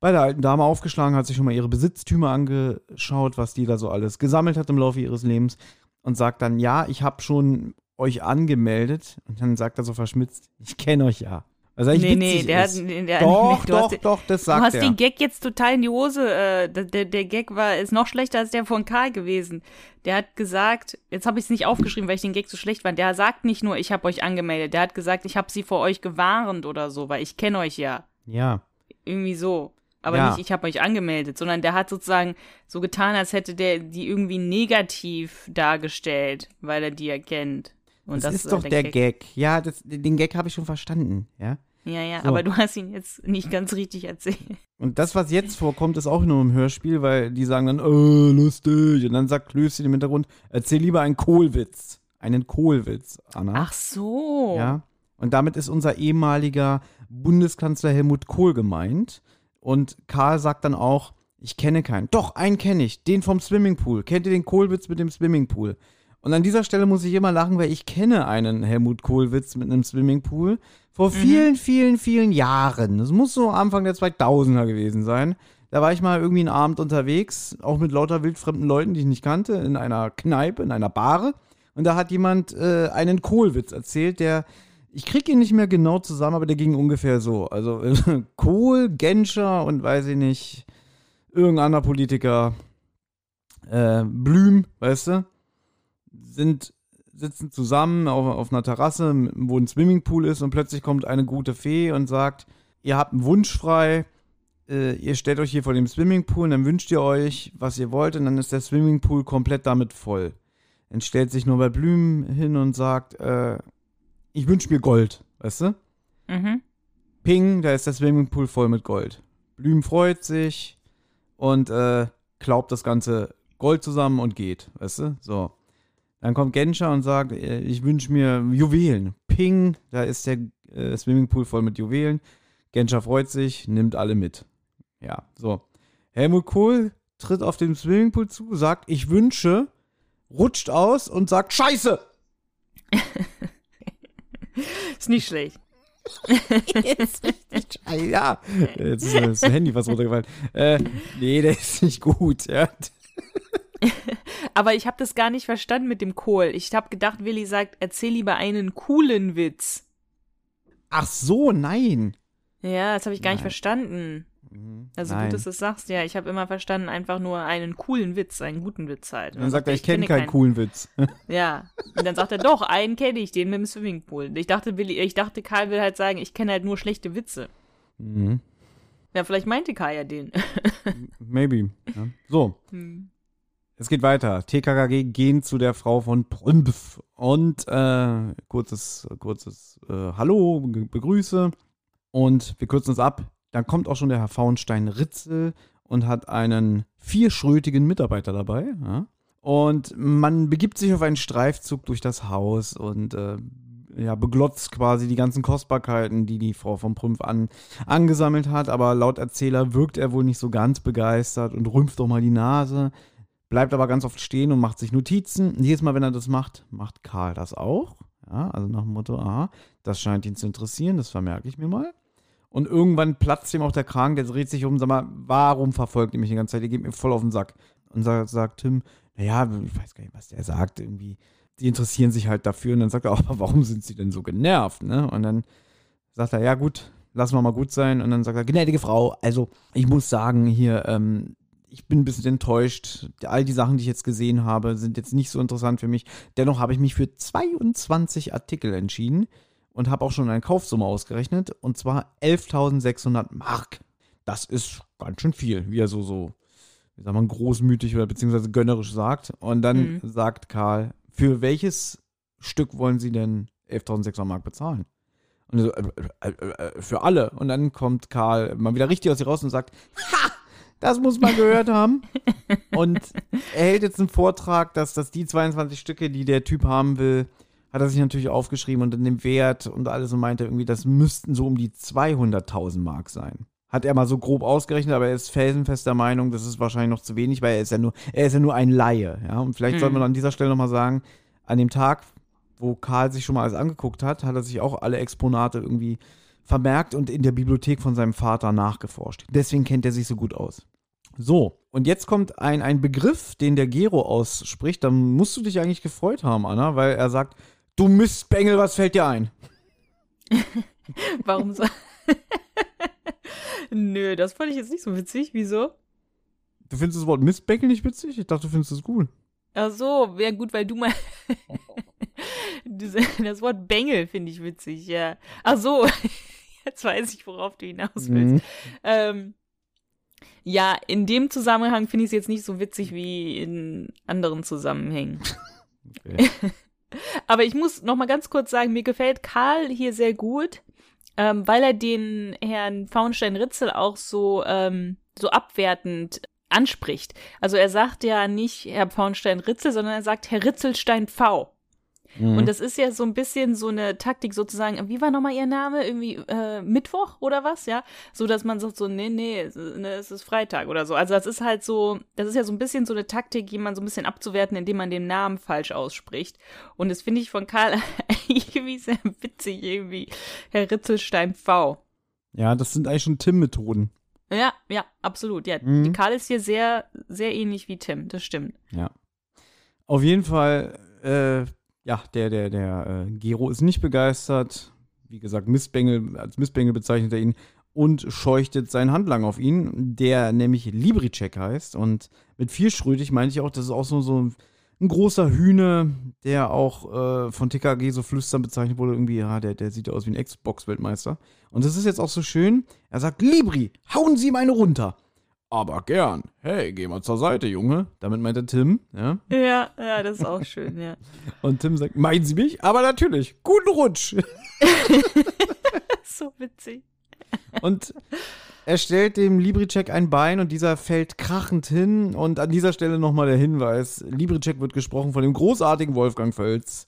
bei der alten Dame aufgeschlagen, hat sich schon mal ihre Besitztümer angeschaut, was die da so alles gesammelt hat im Laufe ihres Lebens und sagt dann, ja, ich habe schon euch angemeldet. Und dann sagt er so verschmitzt, ich kenne euch ja. Was eigentlich nee, nee, der ist. hat. Der, doch, nee, du doch, hast, doch, das Du sagt hast er. den Gag jetzt total in die Hose. Äh, der, der, der Gag war, ist noch schlechter als der von Karl gewesen. Der hat gesagt, jetzt habe ich es nicht aufgeschrieben, weil ich den Gag so schlecht fand. Der sagt nicht nur, ich habe euch angemeldet. Der hat gesagt, ich habe sie vor euch gewarnt oder so, weil ich kenne euch ja. ja. Irgendwie so. Aber Ja. nicht, ich habe euch angemeldet, sondern der hat sozusagen so getan, als hätte der die irgendwie negativ dargestellt, weil er die erkennt. Und das, ist äh, doch der Gag. Ja, das, den Gag habe ich schon verstanden, ja. Ja, ja, So. aber du hast ihn jetzt nicht ganz richtig erzählt. Und das, was jetzt vorkommt, ist auch nur im Hörspiel, weil die sagen dann, oh, lustig. Und dann sagt Klößchen im Hintergrund, erzähl lieber einen Kohlwitz. Einen Kohlwitz, Anna. Ach so. Ja. Und damit ist unser ehemaliger Bundeskanzler Helmut Kohl gemeint. Und Karl sagt dann auch, ich kenne keinen. Doch, einen kenne ich, den vom Swimmingpool. Kennt ihr den Kohlwitz mit dem Swimmingpool? Und an dieser Stelle muss ich immer lachen, weil ich kenne einen Helmut Kohlwitz mit einem Swimmingpool vor vielen, vielen, vielen Jahren. Das muss so Anfang der 2000er gewesen sein. Da war ich mal irgendwie einen Abend unterwegs, auch mit lauter wildfremden Leuten, die ich nicht kannte, in einer Kneipe, in einer Bar. Und da hat jemand äh, einen Kohlwitz erzählt, der, ich krieg ihn nicht mehr genau zusammen, aber der ging ungefähr so. Also äh, Kohl, Genscher und weiß ich nicht, irgendein anderer Politiker, äh, Blüm, weißt du, sind, sitzen zusammen auf, auf einer Terrasse, wo ein Swimmingpool ist und plötzlich kommt eine gute Fee und sagt, ihr habt einen Wunsch frei, äh, ihr stellt euch hier vor dem Swimmingpool und dann wünscht ihr euch, was ihr wollt und dann ist der Swimmingpool komplett damit voll. Dann stellt sich nur bei Blüm hin und sagt, äh, ich wünsche mir Gold, weißt du? Mhm. Ping, da ist der Swimmingpool voll mit Gold. Blüm freut sich und äh, klaubt das ganze Gold zusammen und geht, weißt du? So. Dann kommt Genscher und sagt, äh, ich wünsche mir Juwelen. Ping, da ist der äh, Swimmingpool voll mit Juwelen. Genscher freut sich, nimmt alle mit. Ja, so. Helmut Kohl tritt auf den Swimmingpool zu, sagt, ich wünsche, rutscht aus und sagt, Scheiße! Ist nicht schlecht. ja, jetzt ist das Handy was runtergefallen. Äh, nee, der ist nicht gut, ja. Aber ich habe das gar nicht verstanden mit dem Kohl. Ich habe gedacht, Willi sagt, erzähl lieber einen coolen Witz. Ach so, nein. Ja, das habe ich gar nicht Nein. verstanden. Also Nein. gut, dass du es sagst. Ja, ich habe immer verstanden, einfach nur einen coolen Witz, einen guten Witz halt. Und Dann sagt er, ich kenne kenne keinen coolen Witz. Ja. Und dann sagt er, doch, einen kenne ich, den mit dem Swimmingpool. Ich dachte, Willi, ich dachte, Karl will halt sagen, ich kenne halt nur schlechte Witze. mhm. Ja, vielleicht meinte Karl ja den. Maybe. Ja. So, Hm. Es geht weiter. TKKG gehen zu der Frau von Prümpf und äh, kurzes, kurzes äh, Hallo, Be- Begrüße und wir kürzen uns ab. Dann kommt auch schon der Herr Faunstein-Ritzel und hat einen vierschrötigen Mitarbeiter dabei. Ja? Und man begibt sich auf einen Streifzug durch das Haus und äh, ja, beglotzt quasi die ganzen Kostbarkeiten, die die Frau von Prümpf an, angesammelt hat. Aber laut Erzähler wirkt er wohl nicht so ganz begeistert und rümpft doch mal die Nase, bleibt aber ganz oft stehen und macht sich Notizen. Jedes Mal, wenn er das macht, macht Karl das auch. Ja, also nach dem Motto, aha, das scheint ihn zu interessieren, das vermerke ich mir mal. Und irgendwann platzt ihm auch der Kragen, der dreht sich um, sag mal, warum verfolgt ihr mich die ganze Zeit? Ihr geht mir voll auf den Sack. Und sagt, sagt Tim, naja, ich weiß gar nicht, was der sagt, irgendwie die interessieren sich halt dafür und dann sagt er auch, warum sind sie denn so genervt, ne? Und dann sagt er, ja gut, lassen wir mal gut sein. Und dann sagt er, gnädige Frau, also ich muss sagen, hier, ähm, ich bin ein bisschen enttäuscht. All die Sachen, die ich jetzt gesehen habe, sind jetzt nicht so interessant für mich. Dennoch habe ich mich für 22 Artikel entschieden und habe auch schon eine Kaufsumme ausgerechnet. Und zwar 11.600 Mark. Das ist ganz schön viel, wie er so, so, wie sagt man, großmütig oder beziehungsweise gönnerisch sagt. Und dann mhm. sagt Karl, für welches Stück wollen Sie denn 11.600 Mark bezahlen? Und so, äh, äh, äh, für alle. Und dann kommt Karl mal wieder richtig aus sich raus und sagt, ha, das muss man gehört haben. und er hält jetzt einen Vortrag, dass, dass die 22 Stücke, die der Typ haben will, hat er sich natürlich aufgeschrieben und in dem Wert und alles und meinte irgendwie, das müssten so um die 200.000 Mark sein. Hat er mal so grob ausgerechnet, aber er ist felsenfest der Meinung, das ist wahrscheinlich noch zu wenig, weil er ist ja nur, er ist ja nur ein Laie. Ja? Und vielleicht mhm. sollte man an dieser Stelle nochmal sagen, an dem Tag, wo Karl sich schon mal alles angeguckt hat, hat er sich auch alle Exponate irgendwie vermerkt und in der Bibliothek von seinem Vater nachgeforscht. Deswegen kennt er sich so gut aus. So, und jetzt kommt ein, ein Begriff, den der Gero ausspricht. Da musst du dich eigentlich gefreut haben, Anna, weil er sagt, du Mistbengel, was fällt dir ein? Warum so? Nö, das fand ich jetzt nicht so witzig. Wieso? Du findest das Wort Mistbengel nicht witzig? Ich dachte, du findest es cool. Ach so, wäre gut, weil du mal. das Wort Bengel finde ich witzig, ja. Ach so, jetzt weiß ich, worauf du hinaus willst. Mhm. Ähm, ja, in dem Zusammenhang finde ich es jetzt nicht so witzig wie in anderen Zusammenhängen. Okay. Aber ich muss noch mal ganz kurz sagen, mir gefällt Karl hier sehr gut ähm, weil er den Herrn Faunstein-Ritzel auch so, ähm, so abwertend anspricht. Also er sagt ja nicht Herr Faunstein-Ritzel, sondern er sagt Herr Ritzelstein-V. Mhm. Und das ist ja so ein bisschen so eine Taktik sozusagen, wie war nochmal ihr Name? Irgendwie äh, Mittwoch oder was, ja? So, dass man sagt so, nee, nee, ne, es ist Freitag oder so. Also das ist halt so, das ist ja so ein bisschen so eine Taktik, jemanden so ein bisschen abzuwerten, indem man den Namen falsch ausspricht. Und das finde ich von Karl irgendwie sehr witzig, irgendwie. Herr Ritzelstein V. Ja, das sind eigentlich schon Tim-Methoden. Ja, ja, absolut. Ja, mhm. Karl ist hier sehr, sehr ähnlich wie Tim, das stimmt. Ja. Auf jeden Fall, äh, ja, der, der, der äh, Gero ist nicht begeistert. Wie gesagt, Missbengel, als Missbengel bezeichnet er ihn und scheuchtet seinen Handlang auf ihn, der nämlich Libricek heißt. Und mit vierschrötig meine ich auch, das ist auch so, so ein großer Hühne, der auch äh, von TKG so flüstern bezeichnet wurde. Irgendwie, ja, der, der sieht aus wie ein Xbox-Weltmeister. Und das ist jetzt auch so schön. Er sagt, Libri, hauen Sie meine runter. Aber gern. Hey, geh mal zur Seite, Junge. Damit meint er Tim, ja? Ja, ja, das ist auch schön, ja. Und Tim sagt, meinen Sie mich? Aber natürlich. Guten Rutsch. so witzig. Und er stellt dem Libricek ein Bein und dieser fällt krachend hin. Und an dieser Stelle nochmal der Hinweis: Libricek wird gesprochen von dem großartigen Wolfgang Völz,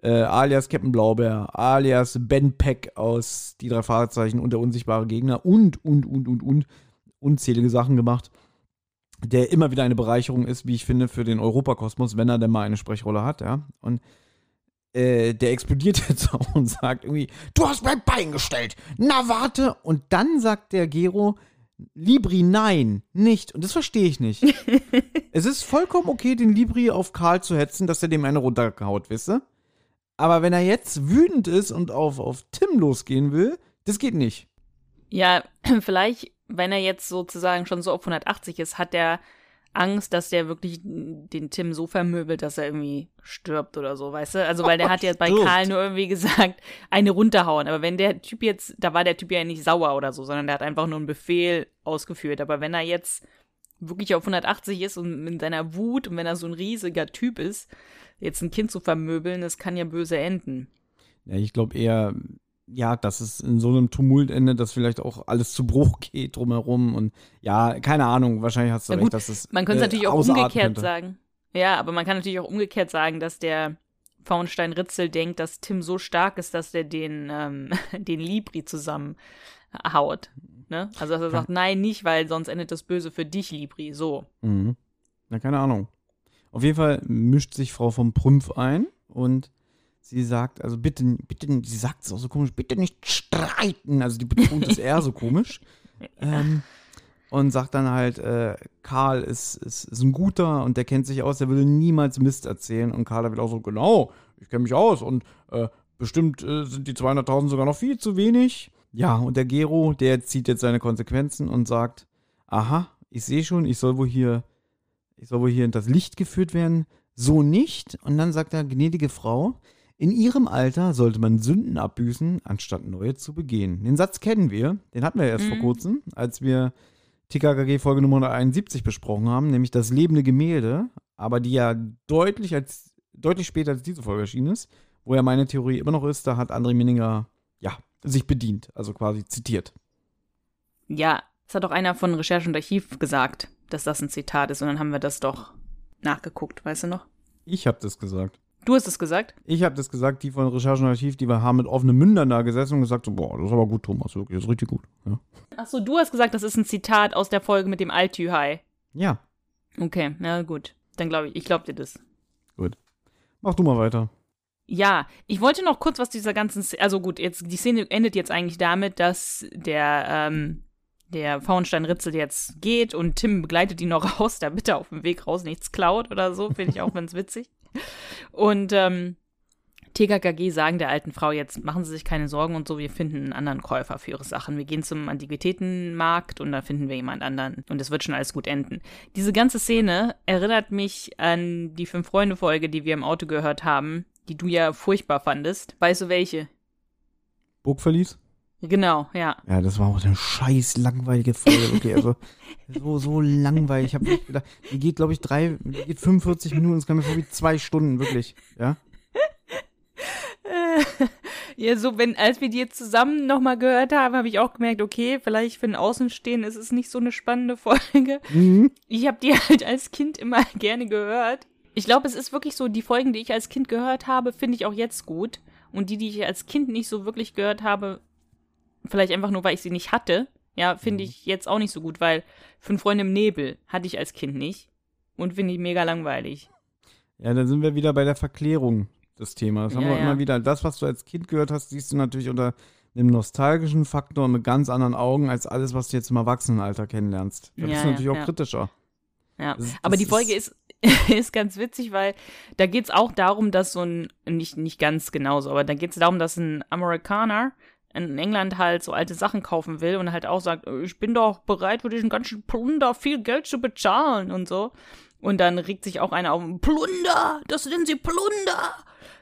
äh, alias Captain Blaubeer, alias Ben Peck aus Die drei Fahrzeichen und der unsichtbare Gegner und, und, und, und, und unzählige Sachen gemacht, der immer wieder eine Bereicherung ist, wie ich finde, für den Europakosmos, wenn er denn mal eine Sprechrolle hat, ja. Und äh, der explodiert jetzt auch und sagt irgendwie, du hast mein Bein gestellt, na warte. Und dann sagt der Gero, Libri, nein, nicht. Und das verstehe ich nicht. es ist vollkommen okay, den Libri auf Karl zu hetzen, dass er dem eine runtergehaut, wisse. Aber wenn er jetzt wütend ist und auf, auf Tim losgehen will, das geht nicht. Ja, vielleicht wenn er jetzt sozusagen schon so auf 180 ist, hat er Angst, dass der wirklich den Tim so vermöbelt, dass er irgendwie stirbt oder so, weißt du? Also, weil der oh, hat ja bei Karl nur irgendwie gesagt, eine runterhauen. Aber wenn der Typ jetzt, da war der Typ ja nicht sauer oder so, sondern der hat einfach nur einen Befehl ausgeführt. Aber wenn er jetzt wirklich auf 180 ist und in seiner Wut und wenn er so ein riesiger Typ ist, jetzt ein Kind zu vermöbeln, das kann ja böse enden. Ja, ich glaube eher, ja, dass es in so einem Tumult endet, dass vielleicht auch alles zu Bruch geht drumherum und ja, keine Ahnung, wahrscheinlich hast du Ja, recht, gut, dass es Man könnte es äh, natürlich auch ausarten umgekehrt könnte. sagen. Ja, aber man kann natürlich auch umgekehrt sagen, dass der Faunstein-Ritzel denkt, dass Tim so stark ist, dass der den, ähm, den Libri zusammenhaut. Ne? Also, dass er sagt, nein, nicht, weil sonst endet das Böse für dich, Libri. So. Mhm. Na, keine Ahnung. Auf jeden Fall mischt sich Frau vom Prümpf ein und sie sagt, also bitte, bitte, sie sagt es auch so komisch, bitte nicht streiten. Also die betont es eher so komisch. Ähm, und sagt dann halt, äh, Karl ist, ist, ist ein guter und der kennt sich aus, der würde niemals Mist erzählen. Und Karl wird auch so, genau, ich kenne mich aus und äh, bestimmt äh, sind die 200.000 sogar noch viel zu wenig. Ja, und der Gero, der zieht jetzt seine Konsequenzen und sagt, aha, ich sehe schon, ich soll wohl hier, ich soll wohl hier in das Licht geführt werden. So nicht. Und dann sagt er, gnädige Frau, in ihrem Alter sollte man Sünden abbüßen, anstatt neue zu begehen. Den Satz kennen wir, den hatten wir erst vor Mhm. kurzem, als wir TKKG Folge Nummer 171 besprochen haben, nämlich das lebende Gemälde, aber die ja deutlich als deutlich später als diese Folge erschienen ist, wo ja meine Theorie immer noch ist, da hat André Minninger ja sich bedient, also quasi zitiert. Ja, es hat doch einer von Recherche und Archiv gesagt, dass das ein Zitat ist. Und dann haben wir das doch nachgeguckt, weißt du noch? Ich habe das gesagt. Du hast es gesagt? Ich habe das gesagt, die von Recherche und Archiv, die wir haben mit offenen Mündern da gesessen und gesagt so, boah, das ist aber gut, Thomas, wirklich, das ist richtig gut. Ja. Achso, du hast gesagt, das ist ein Zitat aus der Folge mit dem Altühai. ja, Okay, na gut. Dann glaube ich, ich glaube dir das. mach du mal weiter. Ja, ich wollte noch kurz was dieser ganzen, Sz- also gut, jetzt die Szene endet jetzt eigentlich damit, dass der ähm, der Faunstein-Ritzel jetzt geht und Tim begleitet ihn noch raus, damit er auf dem Weg raus nichts klaut oder so, finde ich auch ganz witzig. Und ähm, TKKG sagen der alten Frau jetzt, machen Sie sich keine Sorgen und so, wir finden einen anderen Käufer für Ihre Sachen. Wir gehen zum Antiquitätenmarkt und da finden wir jemand anderen und es wird schon alles gut enden. Diese ganze Szene erinnert mich an die Fünf-Freunde-Folge, die wir im Auto gehört haben, die du ja furchtbar fandest. Weißt du welche? Burgverlies? Genau, ja. Ja, das war auch eine scheiß langweilige Folge, wirklich. Also, so, so langweilig. Ich habe gedacht, die geht, glaube ich, drei, die geht 45 Minuten, es kam mir vor wie zwei Stunden, wirklich. Ja? Ja, so, wenn, als wir die jetzt zusammen nochmal gehört haben, habe ich auch gemerkt, okay, vielleicht für ein Außenstehen ist es nicht so eine spannende Folge. Mhm. Ich habe die halt als Kind immer gerne gehört. Ich glaube, es ist wirklich so, die Folgen, die ich als Kind gehört habe, finde ich auch jetzt gut. Und die, die ich als Kind nicht so wirklich gehört habe, vielleicht einfach nur, weil ich sie nicht hatte, ja, finde Mhm. ich jetzt auch nicht so gut, weil Fünf Freunde im Nebel hatte ich als Kind nicht. Und finde ich mega langweilig. Ja, dann sind wir wieder bei der Verklärung des Themas. Das haben Ja, wir ja. immer wieder. Das, was du als Kind gehört hast, siehst du natürlich unter einem nostalgischen Faktor mit ganz anderen Augen als alles, was du jetzt im Erwachsenenalter kennenlernst. Da Ja, bist du ja, natürlich auch ja. kritischer. Ja, Das ist- aber das die Folge ist, ist ganz witzig, weil da geht's auch darum, dass so ein, nicht, nicht ganz genauso, aber da geht's darum, dass ein Amerikaner in England halt so alte Sachen kaufen will und halt auch sagt, "Äh, ich bin doch bereit für diesen ganzen Plunder viel Geld zu bezahlen und so. Und dann regt sich auch einer auf, Plunder, das sind sie Plunder.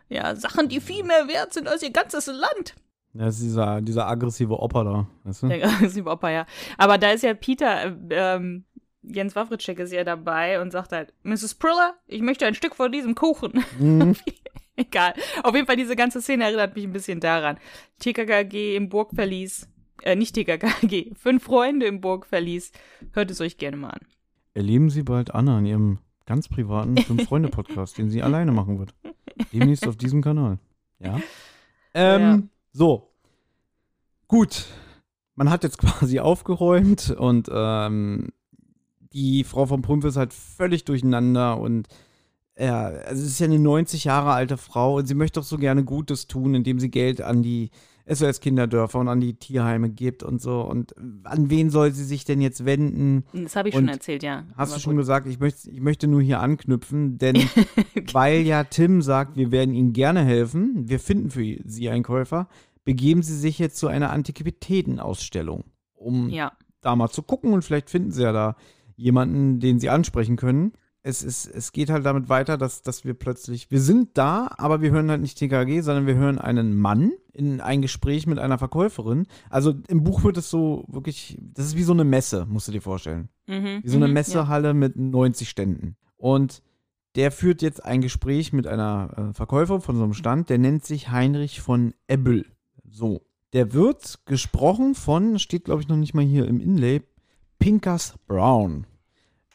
Ja, Sachen, die viel mehr wert sind als ihr ganzes Land. Das ist dieser, dieser aggressive Opa da. Weißt du? Der aggressive Opa, ja. Aber da ist ja Peter, äh, ähm, Jens Wawritschek ist ja dabei und sagt halt, Mrs. Priller, ich möchte ein Stück von diesem Kuchen. Mhm. Egal. Auf jeden Fall, diese ganze Szene erinnert mich ein bisschen daran. TKKG im Burgverlies, äh, nicht TKKG, fünf Freunde im Burgverlies. Hört es euch gerne mal an. Erleben Sie bald Anna in ihrem ganz privaten Fünf-Freunde-Podcast, den sie alleine machen wird. Demnächst auf diesem Kanal. Ja. Ähm, Ja. So. Gut. Man hat jetzt quasi aufgeräumt und ähm, die Frau von Prümpf ist halt völlig durcheinander und ja, also es ist ja eine 90 Jahre alte Frau und sie möchte doch so gerne Gutes tun, indem sie Geld an die SOS-Kinderdörfer und an die Tierheime gibt und so. Und an wen soll sie sich denn jetzt wenden? Das habe ich Und schon erzählt, ja. Hast Aber du schon gut. gesagt, ich möchte, ich möchte nur hier anknüpfen, denn weil ja Tim sagt, wir werden Ihnen gerne helfen, wir finden für Sie einen Käufer, begeben Sie sich jetzt zu einer Antiquitätenausstellung, um Ja. da mal zu gucken und vielleicht finden Sie ja da jemanden, den Sie ansprechen können. Es, ist, es geht halt damit weiter, dass, dass wir plötzlich, wir sind da, aber wir hören halt nicht TKG, sondern wir hören einen Mann in ein Gespräch mit einer Verkäuferin. Also im Buch wird es so wirklich, das ist wie so eine Messe, musst du dir vorstellen. Mhm. Wie so eine mhm, Messehalle mit 90 Ständen. Und der führt jetzt ein Gespräch mit einer äh, Verkäuferin von so einem Stand, der nennt sich Heinrich von Ebbel. So. Der wird gesprochen von, steht glaube ich noch nicht mal hier im Inlay, Pinkers Brown.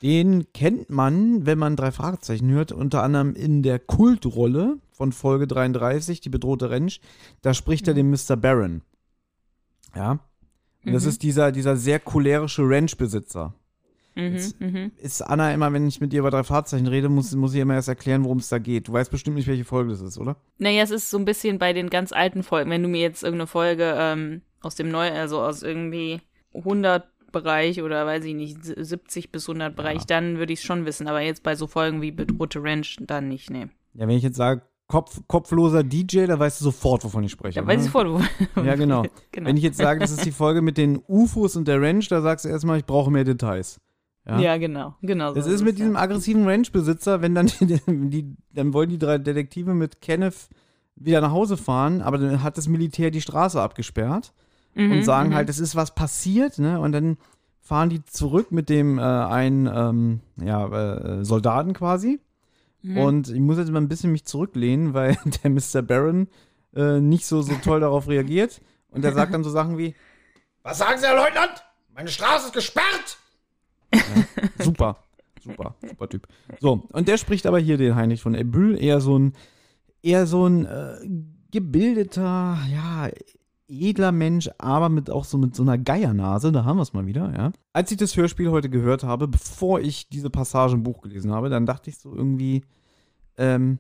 Den kennt man, wenn man drei Fragezeichen hört, unter anderem in der Kultrolle von Folge 33, die bedrohte Rentsch. Da spricht er den Mr. Baron. Ja. Und das Mhm. ist dieser, dieser sehr cholerische Ranch-Besitzer. Mhm, mhm. Ist Anna immer, wenn ich mit ihr über drei Fahrzeichen rede, muss, muss ich immer erst erklären, worum es da geht. Du weißt bestimmt nicht, welche Folge das ist, oder? Naja, es ist so ein bisschen bei den ganz alten Folgen. Wenn du mir jetzt irgendeine Folge ähm, aus dem Neu, also aus irgendwie 100 Bereich oder weiß ich nicht, 70 bis 100 Bereich, dann würde ich es schon wissen. Aber jetzt bei so Folgen wie Bedrohte Ranch, dann nicht, nee. Ja, wenn ich jetzt sage, Kopf, kopfloser DJ, da weißt du sofort, wovon ich spreche. Da weiß ne? ich vor, du. Ja, genau. genau. Wenn ich jetzt sage, das ist die Folge mit den UFOs und der Ranch, da sagst du erstmal, ich brauche mehr Details. Ja. ja. genau. genau Das so ist mit es, diesem ja. aggressiven Ranch-Besitzer, wenn dann die, die, dann wollen die drei Detektive mit Kenneth wieder nach Hause fahren, aber dann hat das Militär die Straße abgesperrt und Mhm, sagen mhm. halt, es ist was passiert, ne? Und dann fahren die zurück mit dem äh, einen ähm, ja, äh, Soldaten quasi. Mhm. Und ich muss jetzt mal ein bisschen mich zurücklehnen, weil der Mr. Baron äh, nicht so, so toll darauf reagiert. Und der sagt dann so Sachen wie, Was sagen Sie, Herr Leutnant? Meine Straße ist gesperrt! Super, super, super Typ. So, und der spricht aber hier den Heinrich von Erbül, eher so ein, eher so ein äh, gebildeter, ja, edler Mensch, aber mit auch so mit so einer Geiernase, da haben wir es mal wieder, ja. Als ich das Hörspiel heute gehört habe, bevor ich diese Passage im Buch gelesen habe, dann dachte ich so irgendwie, ähm,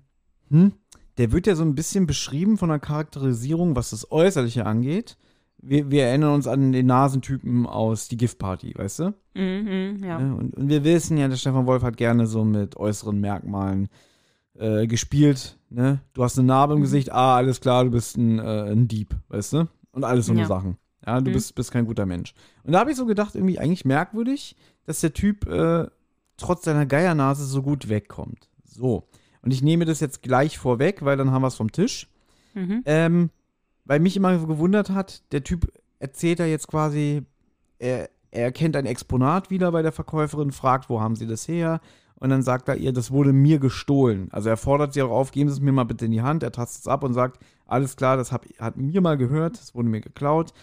hm, der wird ja so ein bisschen beschrieben von der Charakterisierung, was das Äußerliche angeht. Wir, wir erinnern uns an den Nasentypen aus Die Giftparty, weißt du? Mhm, mhm, ja. Und, und wir wissen ja, der Stefan Wolf hat gerne so mit äußeren Merkmalen äh, gespielt. Ne? Du hast eine Narbe im Gesicht, ah, alles klar, du bist ein, äh, ein Dieb, weißt du? Und alles so eine Ja. Sachen. Ja, du Mhm. bist, bist kein guter Mensch. Und da habe ich so gedacht, irgendwie eigentlich merkwürdig, dass der Typ äh, trotz seiner Geiernase so gut wegkommt. So. Und ich nehme das jetzt gleich vorweg, weil dann haben wir es vom Tisch. Mhm. Ähm, weil mich immer gewundert hat, der Typ erzählt da jetzt quasi, er, er erkennt ein Exponat wieder bei der Verkäuferin, fragt, wo haben sie das her? Und dann sagt er ihr, das wurde mir gestohlen. Also er fordert sie auch auf, geben Sie es mir mal bitte in die Hand. Er tastet es ab und sagt, alles klar, das hab, hat mir mal gehört, das wurde mir geklaut.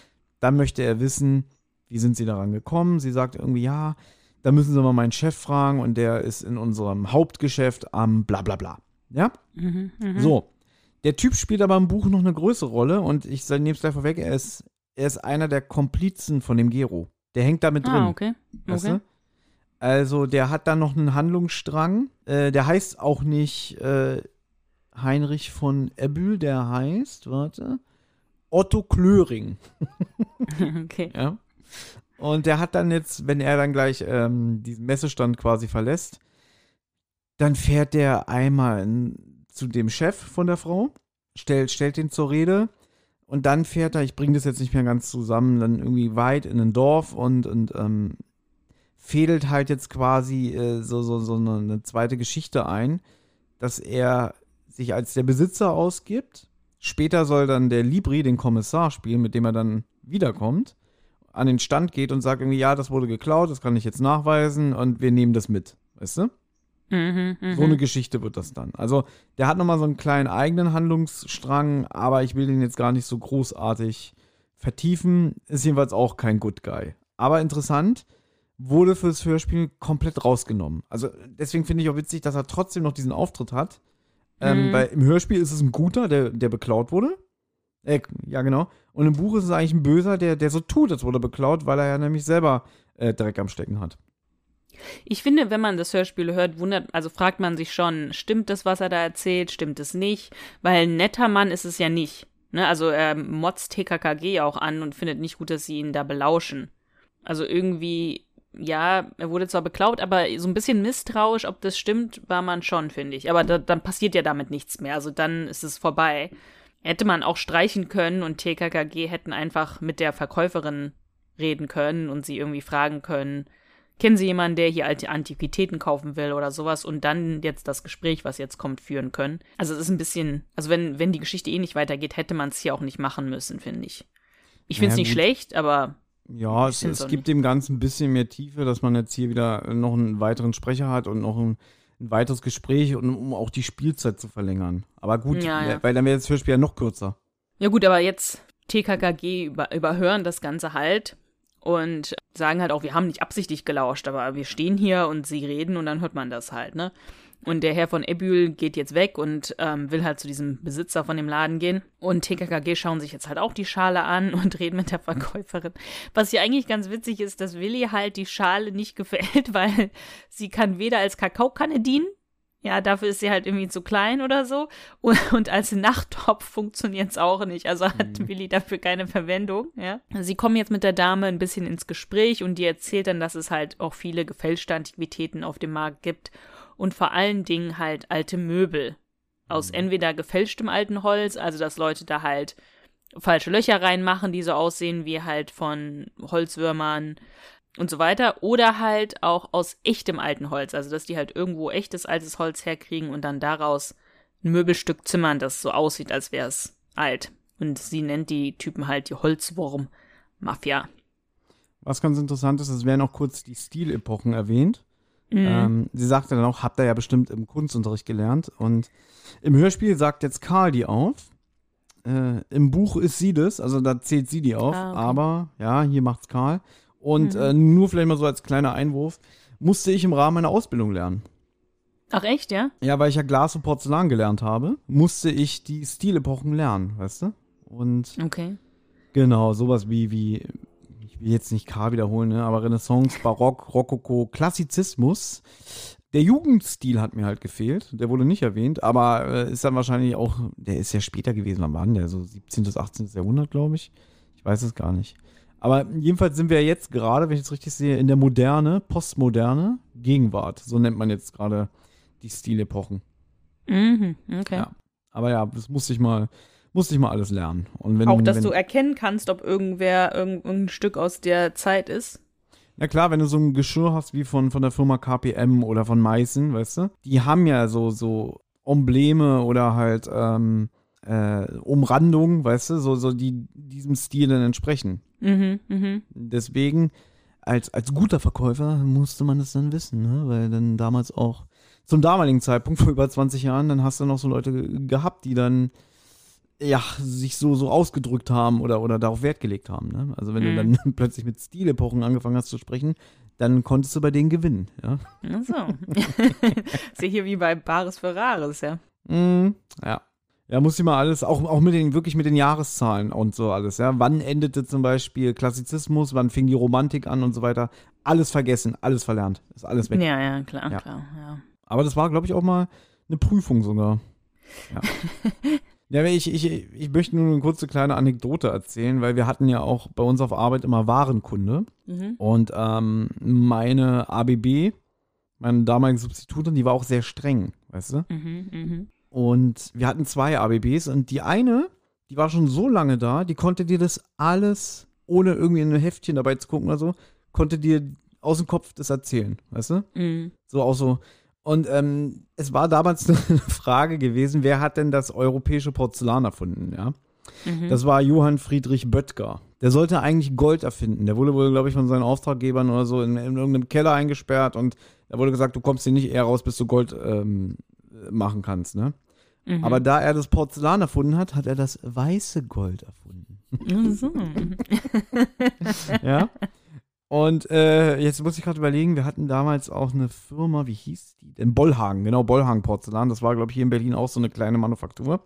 Dann möchte er wissen, wie sind sie daran gekommen? Sie sagt irgendwie, ja, da müssen Sie mal meinen Chef fragen und der ist in unserem Hauptgeschäft am bla bla bla. Ja? Mhm, mhm. So. Der Typ spielt aber im Buch noch eine größere Rolle und ich nehme es gleich vorweg, er ist, er ist einer der Komplizen von dem Gero. Der hängt da mit drin. Ah, okay. okay. Also der hat dann noch einen Handlungsstrang. Äh, der heißt auch nicht äh, Heinrich von Ebbül, der heißt, warte, Otto Klöring. okay. Ja. Und der hat dann jetzt, wenn er dann gleich ähm, diesen Messestand quasi verlässt, dann fährt der einmal in, zu dem Chef von der Frau, stellt, stellt ihn zur Rede und dann fährt er, ich bringe das jetzt nicht mehr ganz zusammen, dann irgendwie weit in ein Dorf und, und ähm, fädelt halt jetzt quasi äh, so, so, so eine, eine zweite Geschichte ein, dass er sich als der Besitzer ausgibt. Später soll dann der Libri den Kommissar spielen, mit dem er dann wiederkommt, an den Stand geht und sagt irgendwie, ja, das wurde geklaut, das kann ich jetzt nachweisen und wir nehmen das mit. Weißt du? Mhm, mhm. So eine Geschichte wird das dann. Also, der hat nochmal so einen kleinen eigenen Handlungsstrang, aber ich will den jetzt gar nicht so großartig vertiefen. Ist jedenfalls auch kein Good Guy. Aber interessant, wurde fürs Hörspiel komplett rausgenommen. Also, deswegen finde ich auch witzig, dass er trotzdem noch diesen Auftritt hat. Ähm, Mhm. weil im Hörspiel ist es ein guter, der, der beklaut wurde. Äh, ja, genau. Und im Buch ist es eigentlich ein Böser, der, der so tut, als wurde er beklaut, weil er ja nämlich selber äh, Dreck am Stecken hat. Ich finde, wenn man das Hörspiel hört, wundert, also fragt man sich schon, stimmt das, was er da erzählt, stimmt es nicht? Weil ein netter Mann ist es ja nicht. Ne? Also er motzt TKKG auch an und findet nicht gut, dass sie ihn da belauschen. Also irgendwie, ja, er wurde zwar beklaut, aber so ein bisschen misstrauisch, ob das stimmt, war man schon, finde ich. Aber da, dann passiert ja damit nichts mehr. Also dann ist es vorbei. Hätte man auch streichen können und TKKG hätten einfach mit der Verkäuferin reden können und sie irgendwie fragen können, kennen Sie jemanden, der hier alte Antiquitäten kaufen will oder sowas und dann jetzt das Gespräch, was jetzt kommt, führen können. Also es ist ein bisschen, also wenn, wenn die Geschichte eh nicht weitergeht, hätte man es hier auch nicht machen müssen, finde ich. Ich finde es Naja, nicht schlecht, aber Ja, Ich es, es gibt dem Ganzen ein bisschen mehr Tiefe, dass man jetzt hier wieder noch einen weiteren Sprecher hat und noch ein, ein weiteres Gespräch, und, um auch die Spielzeit zu verlängern. Aber gut, Ja, ja. weil dann wäre das Hörspiel ja noch kürzer. ja gut, aber jetzt TKKG über, überhören das Ganze halt und sagen halt auch, wir haben nicht absichtlich gelauscht, aber wir stehen hier und sie reden und dann hört man das halt, ne? Und der Herr von Ebül geht jetzt weg und ähm, will halt zu diesem Besitzer von dem Laden gehen. Und TKKG schauen sich jetzt halt auch die Schale an und reden mit der Verkäuferin. Was hier eigentlich ganz witzig ist, dass Willi halt die Schale nicht gefällt, weil sie kann weder als Kakaokanne dienen, ja, dafür ist sie halt irgendwie zu klein oder so. Und, und als Nachttopf funktioniert es auch nicht. Also hat mhm. Willi dafür keine Verwendung, ja. Sie kommen jetzt mit der Dame ein bisschen ins Gespräch und die erzählt dann, dass es halt auch viele gefälschte Antiquitäten auf dem Markt gibt und vor allen Dingen halt alte Möbel aus mhm. entweder gefälschtem alten Holz, also dass Leute da halt falsche Löcher reinmachen, die so aussehen wie halt von Holzwürmern und so weiter, oder halt auch aus echtem alten Holz, also dass die halt irgendwo echtes altes Holz herkriegen und dann daraus ein Möbelstück zimmern, das so aussieht, als wäre es alt. Und sie nennt die Typen halt die Holzwurm-Mafia. Was ganz interessant ist, es werden auch kurz die Stilepochen erwähnt. Mhm. Ähm, sie sagte dann auch, habt ihr ja bestimmt im Kunstunterricht gelernt. Und im Hörspiel sagt jetzt Karl die auf. Äh, Im Buch ist sie das, also da zählt sie die auf. Ah, okay. Aber ja, hier macht's Karl. Und mhm. äh, nur vielleicht mal so als kleiner Einwurf, musste ich im Rahmen meiner Ausbildung lernen. Ach echt, ja? Ja, weil ich ja Glas und Porzellan gelernt habe, musste ich die Stilepochen lernen, weißt du? Und okay. genau, sowas wie, wie ich will jetzt nicht K wiederholen, ne, aber Renaissance, Barock, Rokoko, Klassizismus. Der Jugendstil hat mir halt gefehlt. Der wurde nicht erwähnt, aber äh, ist dann wahrscheinlich auch, der ist ja später gewesen. Wann war denn der? So 17. bis 18. Jahrhundert, glaube ich. Ich weiß es gar nicht. Aber jedenfalls sind wir jetzt gerade, wenn ich es richtig sehe, in der Moderne, Postmoderne, Gegenwart. So nennt man jetzt gerade die Stilepochen. Mhm, okay. Ja. Aber ja, das musste ich mal, musste ich mal alles lernen. Und wenn, Auch, dass wenn, du erkennen kannst, ob irgendwer irgendein Stück aus der Zeit ist. Na klar, wenn du so ein Geschirr hast wie von, von der Firma KPM oder von Meißen, weißt du, die haben ja so, so Embleme oder halt ähm, äh, Umrandungen, weißt du, so, so die diesem Stil dann entsprechen. Mhm, mh. Deswegen, als, als guter Verkäufer musste man das dann wissen, ne? weil dann damals auch zum damaligen Zeitpunkt, vor über 20 Jahren, dann hast du noch so Leute gehabt, die dann ja, sich so, so ausgedrückt haben oder, oder darauf Wert gelegt haben. Ne? Also wenn mhm. du dann plötzlich mit Stilepochen angefangen hast zu sprechen, dann konntest du bei denen gewinnen, ja. Ach so. ist ja hier wie bei Bares Ferraris, ja. Mm, ja. Ja, muss ich mal alles, auch, auch mit den, wirklich mit den Jahreszahlen und so alles, ja. Wann endete zum Beispiel Klassizismus, wann fing die Romantik an und so weiter. Alles vergessen, alles verlernt. Ist alles weg. Ja, ja, klar, ja. klar, ja. Aber das war, glaube ich, auch mal eine Prüfung sogar. Ja. Ja, ich, ich, ich möchte nur eine kurze kleine Anekdote erzählen, weil wir hatten ja auch bei uns auf Arbeit immer Warenkunde. Mhm. Und ähm, meine ABB, meine damalige Substitutin, die war auch sehr streng, weißt du? Mhm, mh. Und wir hatten zwei ABBs und die eine, die war schon so lange da, die konnte dir das alles, ohne irgendwie in ein Heftchen dabei zu gucken oder so, konnte dir aus dem Kopf das erzählen, weißt du? Mhm. So auch so, und ähm, es war damals eine Frage gewesen, wer hat denn das europäische Porzellan erfunden, ja? Mhm. Das war Johann Friedrich Böttger. Der sollte eigentlich Gold erfinden. Der wurde wohl, glaube ich, von seinen Auftraggebern oder so in, in, irgendeinem Keller eingesperrt und da wurde gesagt, du kommst hier nicht eher raus, bis du Gold ähm, machen kannst, ne? Mhm. Aber da er das Porzellan erfunden hat, hat er das weiße Gold erfunden. So. ja. Und äh, jetzt muss ich gerade überlegen, wir hatten damals auch eine Firma, wie hieß die denn? Bollhagen, genau, Bollhagen Porzellan. Das war, glaube ich, hier in Berlin auch so eine kleine Manufaktur.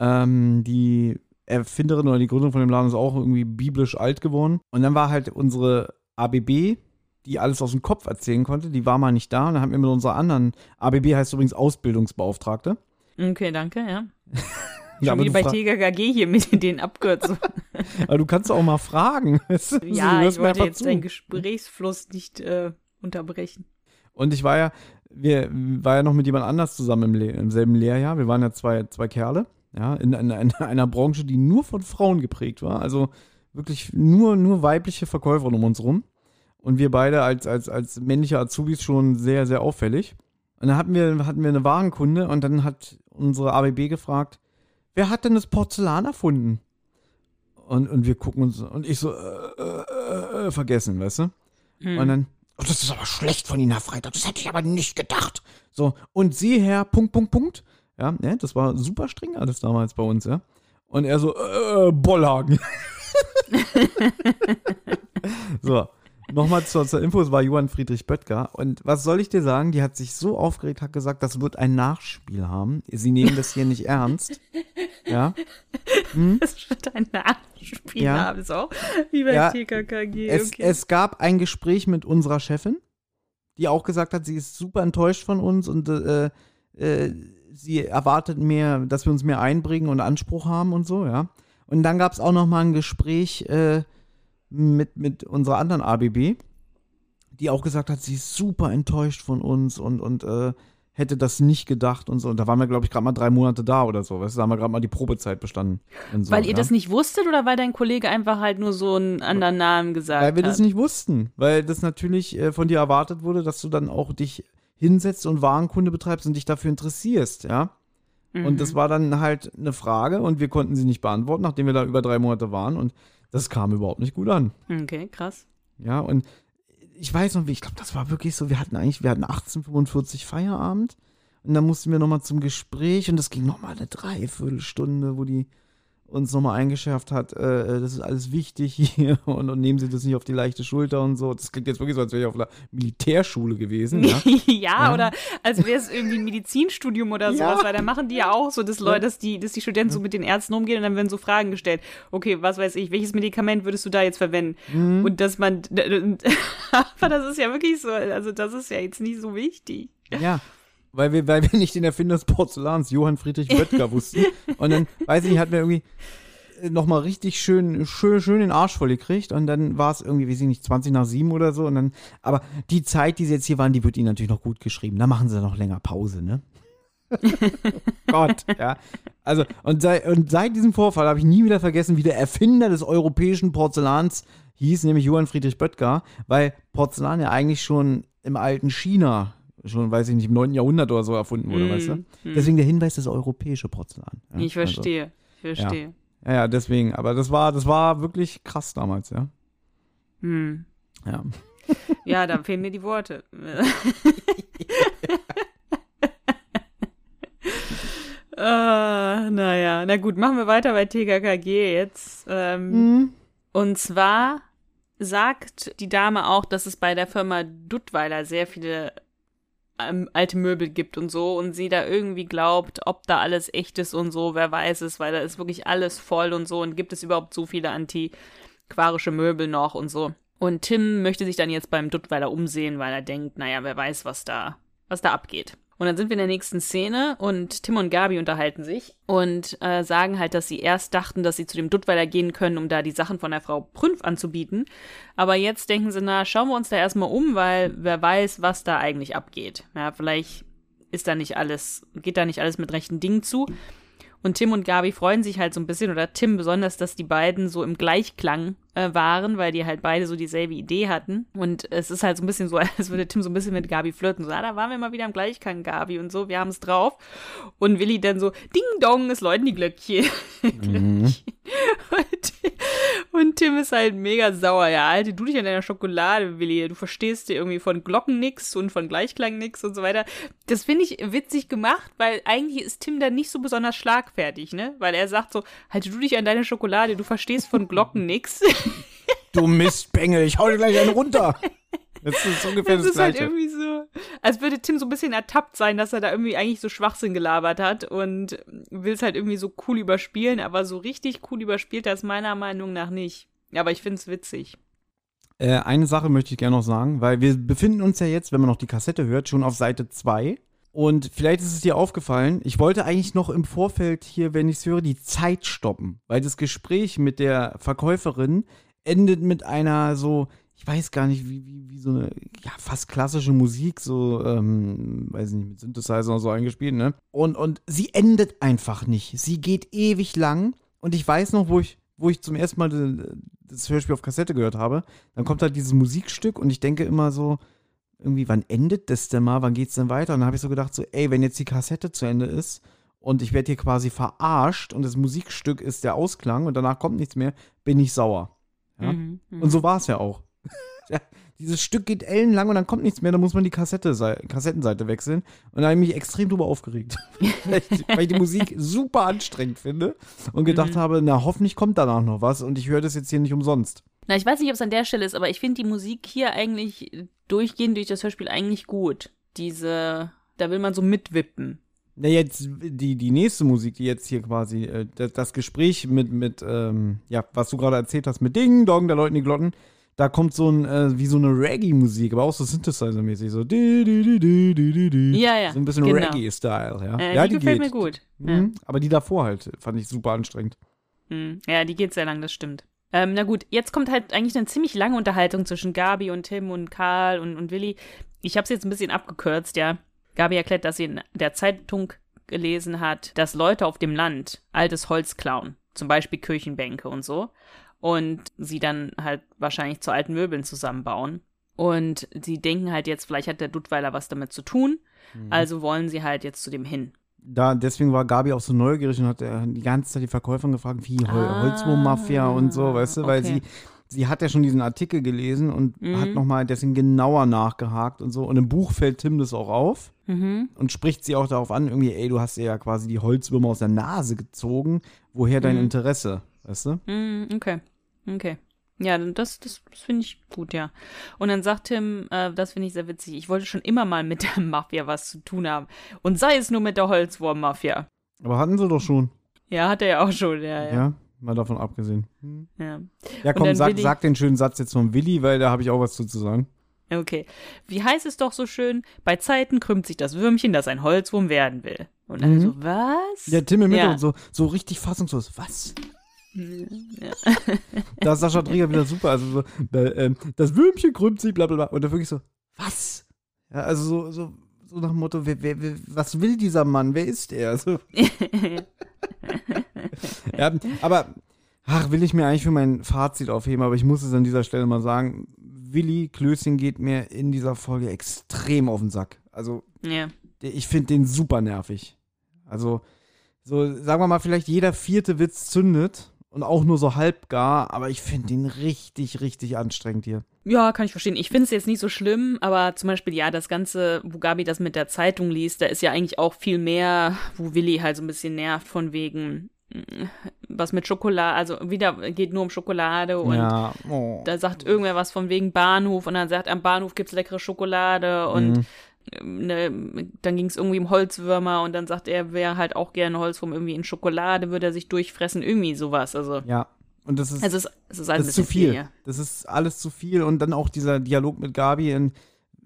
Ähm, die Erfinderin oder die Gründung von dem Laden ist auch irgendwie biblisch alt geworden. Und dann war halt unsere ABB, die alles aus dem Kopf erzählen konnte, die war mal nicht da. Und dann haben wir mit unserer anderen, ABB heißt übrigens Ausbildungsbeauftragte. Okay, danke, ja. Schon ja, wie bei TKKG hier mit den Abkürzungen. aber du kannst auch mal fragen. ja, ich wollte jetzt zu. deinen Gesprächsfluss nicht äh, unterbrechen. Und ich war ja, wir war ja noch mit jemand anders zusammen im, im selben Lehrjahr. Wir waren ja zwei, zwei Kerle, ja, in, in, in, einer Branche, die nur von Frauen geprägt war. Also wirklich nur, nur weibliche Verkäufer um uns rum. Und wir beide als, als, als männliche Azubis schon sehr, sehr auffällig. Und dann hatten wir, hatten wir eine Warenkunde und dann hat unsere ABB gefragt, wer hat denn das Porzellan erfunden? Und, und wir gucken uns, und ich so, äh, äh, äh, vergessen, weißt du? Hm. Und dann, oh, das ist aber schlecht von Ihnen, Herr Freitag, das hätte ich aber nicht gedacht. So, und Sie, Herr, Punkt, Punkt, Punkt. Ja, ja, das war super streng alles damals bei uns, ja. Und er so, äh, Bollhagen. so, nochmal zur, zur Info, es war Johann Friedrich Böttger. Und was soll ich dir sagen? Die hat sich so aufgeregt, hat gesagt, das wird ein Nachspiel haben. Sie nehmen das hier nicht ernst. Ja. Hm? Das wird ein Nachspiel Ja. haben, so wie bei Ja, TKKG. Es, okay. es gab ein Gespräch mit unserer Chefin, die auch gesagt hat, sie ist super enttäuscht von uns und äh, äh, sie erwartet mehr, dass wir uns mehr einbringen und Anspruch haben und so, ja. Und dann gab es auch noch mal ein Gespräch äh, mit, mit unserer anderen ABB, die auch gesagt hat, sie ist super enttäuscht von uns und, und äh, hätte das nicht gedacht und so. Und da waren wir, glaube ich, gerade mal drei Monate da oder so. Weißt du, da haben wir gerade mal die Probezeit bestanden. So, weil ihr ja. das nicht wusstet oder weil dein Kollege einfach halt nur so einen anderen Namen gesagt Weil wir hat? das nicht wussten, weil das natürlich äh, von dir erwartet wurde, dass du dann auch dich hinsetzt und Warenkunde betreibst und dich dafür interessierst, ja. Und Mhm. das war dann halt eine Frage und wir konnten sie nicht beantworten, nachdem wir da über drei Monate waren und das kam überhaupt nicht gut an. Okay, krass. Ja, und ich weiß noch, wie, ich glaube, das war wirklich so, wir hatten eigentlich, wir hatten 1845 Feierabend und dann mussten wir nochmal zum Gespräch und das ging nochmal eine Dreiviertelstunde, wo die uns nochmal eingeschärft hat, äh, das ist alles wichtig hier und, und nehmen Sie das nicht auf die leichte Schulter und so. Das klingt jetzt wirklich so, als wäre ich auf einer Militärschule gewesen, ja. Ja, Ja. oder als wäre es irgendwie ein Medizinstudium oder Ja. sowas, weil da machen die ja auch so, dass Leute, dass die, dass die Studenten so mit den Ärzten umgehen und dann werden so Fragen gestellt. Okay, was weiß ich, welches Medikament würdest du da jetzt verwenden? Mhm. Und dass man, aber das ist ja wirklich so, also das ist ja jetzt nicht so wichtig. Ja. Weil wir, weil wir nicht den Erfinder des Porzellans, Johann Friedrich Böttger, wussten. Und dann, weiß ich nicht, hat mir irgendwie nochmal richtig schön, schön, schön den Arsch voll gekriegt. Und dann war es irgendwie, weiß ich nicht, 20 nach 7 oder so. Und dann, aber die Zeit, die sie jetzt hier waren, die wird ihnen natürlich noch gut geschrieben. Da machen sie noch länger Pause, ne? Gott, ja. Also, und, sei, und seit diesem Vorfall habe ich nie wieder vergessen, wie der Erfinder des europäischen Porzellans hieß, nämlich Johann Friedrich Böttger, weil Porzellan ja eigentlich schon im alten China, schon, weiß ich nicht, im 9. Jahrhundert oder so erfunden wurde, Mm, weißt du? mm. Deswegen der Hinweis, das europäische Porzellan. Ja, Ich verstehe, ich verstehe. Also, ja, ja, deswegen, aber das war, das war wirklich krass damals, ja. Hm. Ja. Ja, da fehlen mir die Worte. äh, naja, na gut, machen wir weiter bei TKKG jetzt. Ähm, Mhm. Und zwar sagt die Dame auch, dass es bei der Firma Duttweiler sehr viele ähm, alte Möbel gibt und so und sie da irgendwie glaubt, ob da alles echt ist und so, wer weiß es, weil da ist wirklich alles voll und so und gibt es überhaupt so viele antiquarische Möbel noch und so. Und Tim möchte sich dann jetzt beim Duttweiler umsehen, weil er denkt, naja, wer weiß, was da, was da abgeht. Und dann sind wir in der nächsten Szene und Tim und Gabi unterhalten sich und äh, sagen halt, dass sie erst dachten, dass sie zu dem Duttweiler gehen können, um da die Sachen von der Frau Prünf anzubieten. Aber jetzt denken sie, na, schauen wir uns da erstmal um, weil wer weiß, was da eigentlich abgeht. Ja, vielleicht ist da nicht alles, geht da nicht alles mit rechten Dingen zu. Und Tim und Gabi freuen sich halt so ein bisschen, oder Tim besonders, dass die beiden so im Gleichklang äh, waren, weil die halt beide so dieselbe Idee hatten. Und es ist halt so ein bisschen so, als würde Tim so ein bisschen mit Gabi flirten. So, ah, da waren wir mal wieder im Gleichklang, Gabi und so, wir haben es drauf. Und Willi dann so, Ding Dong, es läuten die Glöckchen. Glöckchen. Und, und Tim ist halt mega sauer. Ja, halte du dich an deiner Schokolade, Willi. Du verstehst dir irgendwie von Glocken nix und von Gleichklang nix und so weiter. Das finde ich witzig gemacht, weil eigentlich ist Tim dann nicht so besonders schlagfertig, ne? Weil er sagt so, halte du dich an deine Schokolade, du verstehst von Glocken nix. Du Mistbengel, ich hau dir gleich einen runter. Das ist ungefähr Das das, ist halt Gleiche. irgendwie so, als würde Tim so ein bisschen ertappt sein, dass er da irgendwie eigentlich so Schwachsinn gelabert hat und will es halt irgendwie so cool überspielen, aber so richtig cool überspielt er es meiner Meinung nach nicht. Aber ich finde es witzig. Äh, eine Sache möchte ich gerne noch sagen, weil wir befinden uns ja jetzt, wenn man noch die Kassette hört, schon auf Seite 2. Und vielleicht ist es dir aufgefallen, ich wollte eigentlich noch im Vorfeld hier, wenn ich es höre, die Zeit stoppen. Weil das Gespräch mit der Verkäuferin endet mit einer so, ich weiß gar nicht, wie, wie, wie so eine, ja, fast klassische Musik, so, ähm, weiß nicht, mit Synthesizer und so eingespielt, ne? Und, und sie endet einfach nicht. Sie geht ewig lang. Und ich weiß noch, wo ich, wo ich zum ersten Mal de- das Hörspiel auf Kassette gehört habe, dann kommt halt dieses Musikstück und ich denke immer so, irgendwie, wann endet das denn mal? Wann geht's denn weiter? Und dann habe ich so gedacht, so, ey, wenn jetzt die Kassette zu Ende ist und ich werde hier quasi verarscht und das Musikstück ist der Ausklang und danach kommt nichts mehr, bin ich sauer. Ja? Mhm, mhm. Und so war es ja auch. Dieses Stück geht ellenlang und dann kommt nichts mehr, dann muss man die Kassette, Kassettenseite wechseln. Und da habe ich mich extrem drüber aufgeregt. weil, ich, weil ich die Musik super anstrengend finde und gedacht Mhm. habe, na, hoffentlich kommt danach noch was und ich höre das jetzt hier nicht umsonst. Na, ich weiß nicht, ob es an der Stelle ist, aber ich finde die Musik hier eigentlich durchgehend durch das Hörspiel eigentlich gut. Diese, da will man so mitwippen. Na, jetzt die, die nächste Musik, die jetzt hier quasi, äh, das, das Gespräch mit, mit ähm, ja, was du gerade erzählt hast, mit Ding, Dong, da läuten die Glocken, da kommt so ein, äh, wie so eine Reggae-Musik, aber auch so Synthesizer-mäßig, so di, di, di. Ja, ja, So ein bisschen genau. Reggae-Style, ja. Äh, ja, die, gefällt geht. mir gut. Ja. Mhm, aber die davor halt, fand ich super anstrengend. Hm, Ja, die geht sehr lang, das stimmt. Ähm, na gut, jetzt kommt halt eigentlich eine ziemlich lange Unterhaltung zwischen Gabi und Tim und Karl und, und Willi. Ich habe es jetzt ein bisschen abgekürzt, ja. Gabi erklärt, dass sie in der Zeitung gelesen hat, dass Leute auf dem Land altes Holz klauen, zum Beispiel Kirchenbänke und so, und sie dann halt wahrscheinlich zu alten Möbeln zusammenbauen. Und sie denken halt jetzt, vielleicht hat der Duttweiler was damit zu tun, Mhm. also wollen sie halt jetzt zu dem hin. Da, deswegen war Gabi auch so neugierig und hat äh, die ganze Zeit die Verkäuferin gefragt, wie Hol Ah, Holzwurm-Mafia und so, weißt du, weil okay. sie, sie hat ja schon diesen Artikel gelesen und Mhm. hat nochmal deswegen genauer nachgehakt und so. Und im Buch fällt Tim das auch auf Mhm. und spricht sie auch darauf an, irgendwie, ey, du hast ja quasi die Holzwürmer aus der Nase gezogen, woher dein Mhm. Interesse, weißt du? Mm, okay. Okay. Ja, das, das, das finde ich gut, ja. Und dann sagt Tim, äh, das finde ich sehr witzig, ich wollte schon immer mal mit der Mafia was zu tun haben. Und sei es nur mit der Holzwurm-Mafia. Aber hatten sie doch schon, Ja, hat er ja auch schon, ja, ja, ja. mal davon abgesehen. ja. Ja, komm, sag, Willi- sag den schönen Satz jetzt von Willi, weil da habe ich auch was zu, zu sagen. Okay. Wie heißt es doch so schön? Bei Zeiten krümmt sich das Würmchen, das ein Holzwurm werden will. Und dann Mhm. so, was? Ja, Tim im Ja. Hintergrund so, so richtig fassungslos. Was? Ja. Da ist Sascha Dreger wieder super. Also so, äh, das Würmchen krümmt sich, bla bla bla. Und dann wirklich so, was? Ja, also so, so, so nach dem Motto, wer, wer, wer, was will dieser Mann? Wer ist er? So, ja, aber, ach, will ich mir eigentlich für mein Fazit aufheben, aber ich muss es an dieser Stelle mal sagen. Willi Klößchen geht mir in dieser Folge extrem auf den Sack. Also, ja. ich finde den super nervig. Also, so, sagen wir mal, vielleicht jeder vierte Witz zündet und auch nur so halb gar, aber ich finde den richtig, richtig anstrengend hier. Ja, kann ich verstehen. Ich finde es jetzt nicht so schlimm, aber zum Beispiel, ja, das Ganze, wo Gabi das mit der Zeitung liest, da ist ja eigentlich auch viel mehr, wo Willi halt so ein bisschen nervt von wegen, mm, was mit Schokolade, also wieder geht nur um Schokolade und ja, oh. da sagt irgendwer was von wegen Bahnhof und dann sagt, am Bahnhof gibt's leckere Schokolade und Mhm. Ne, dann ging es irgendwie um Holzwürmer und dann sagt er, wer halt auch gerne Holzwurm irgendwie in Schokolade, würde er sich durchfressen, irgendwie sowas. Also, ja. Und das ist, also es, es ist das alles ist zu bisschen viel. ja. Das ist alles zu viel. Und dann auch dieser Dialog mit Gabi. In,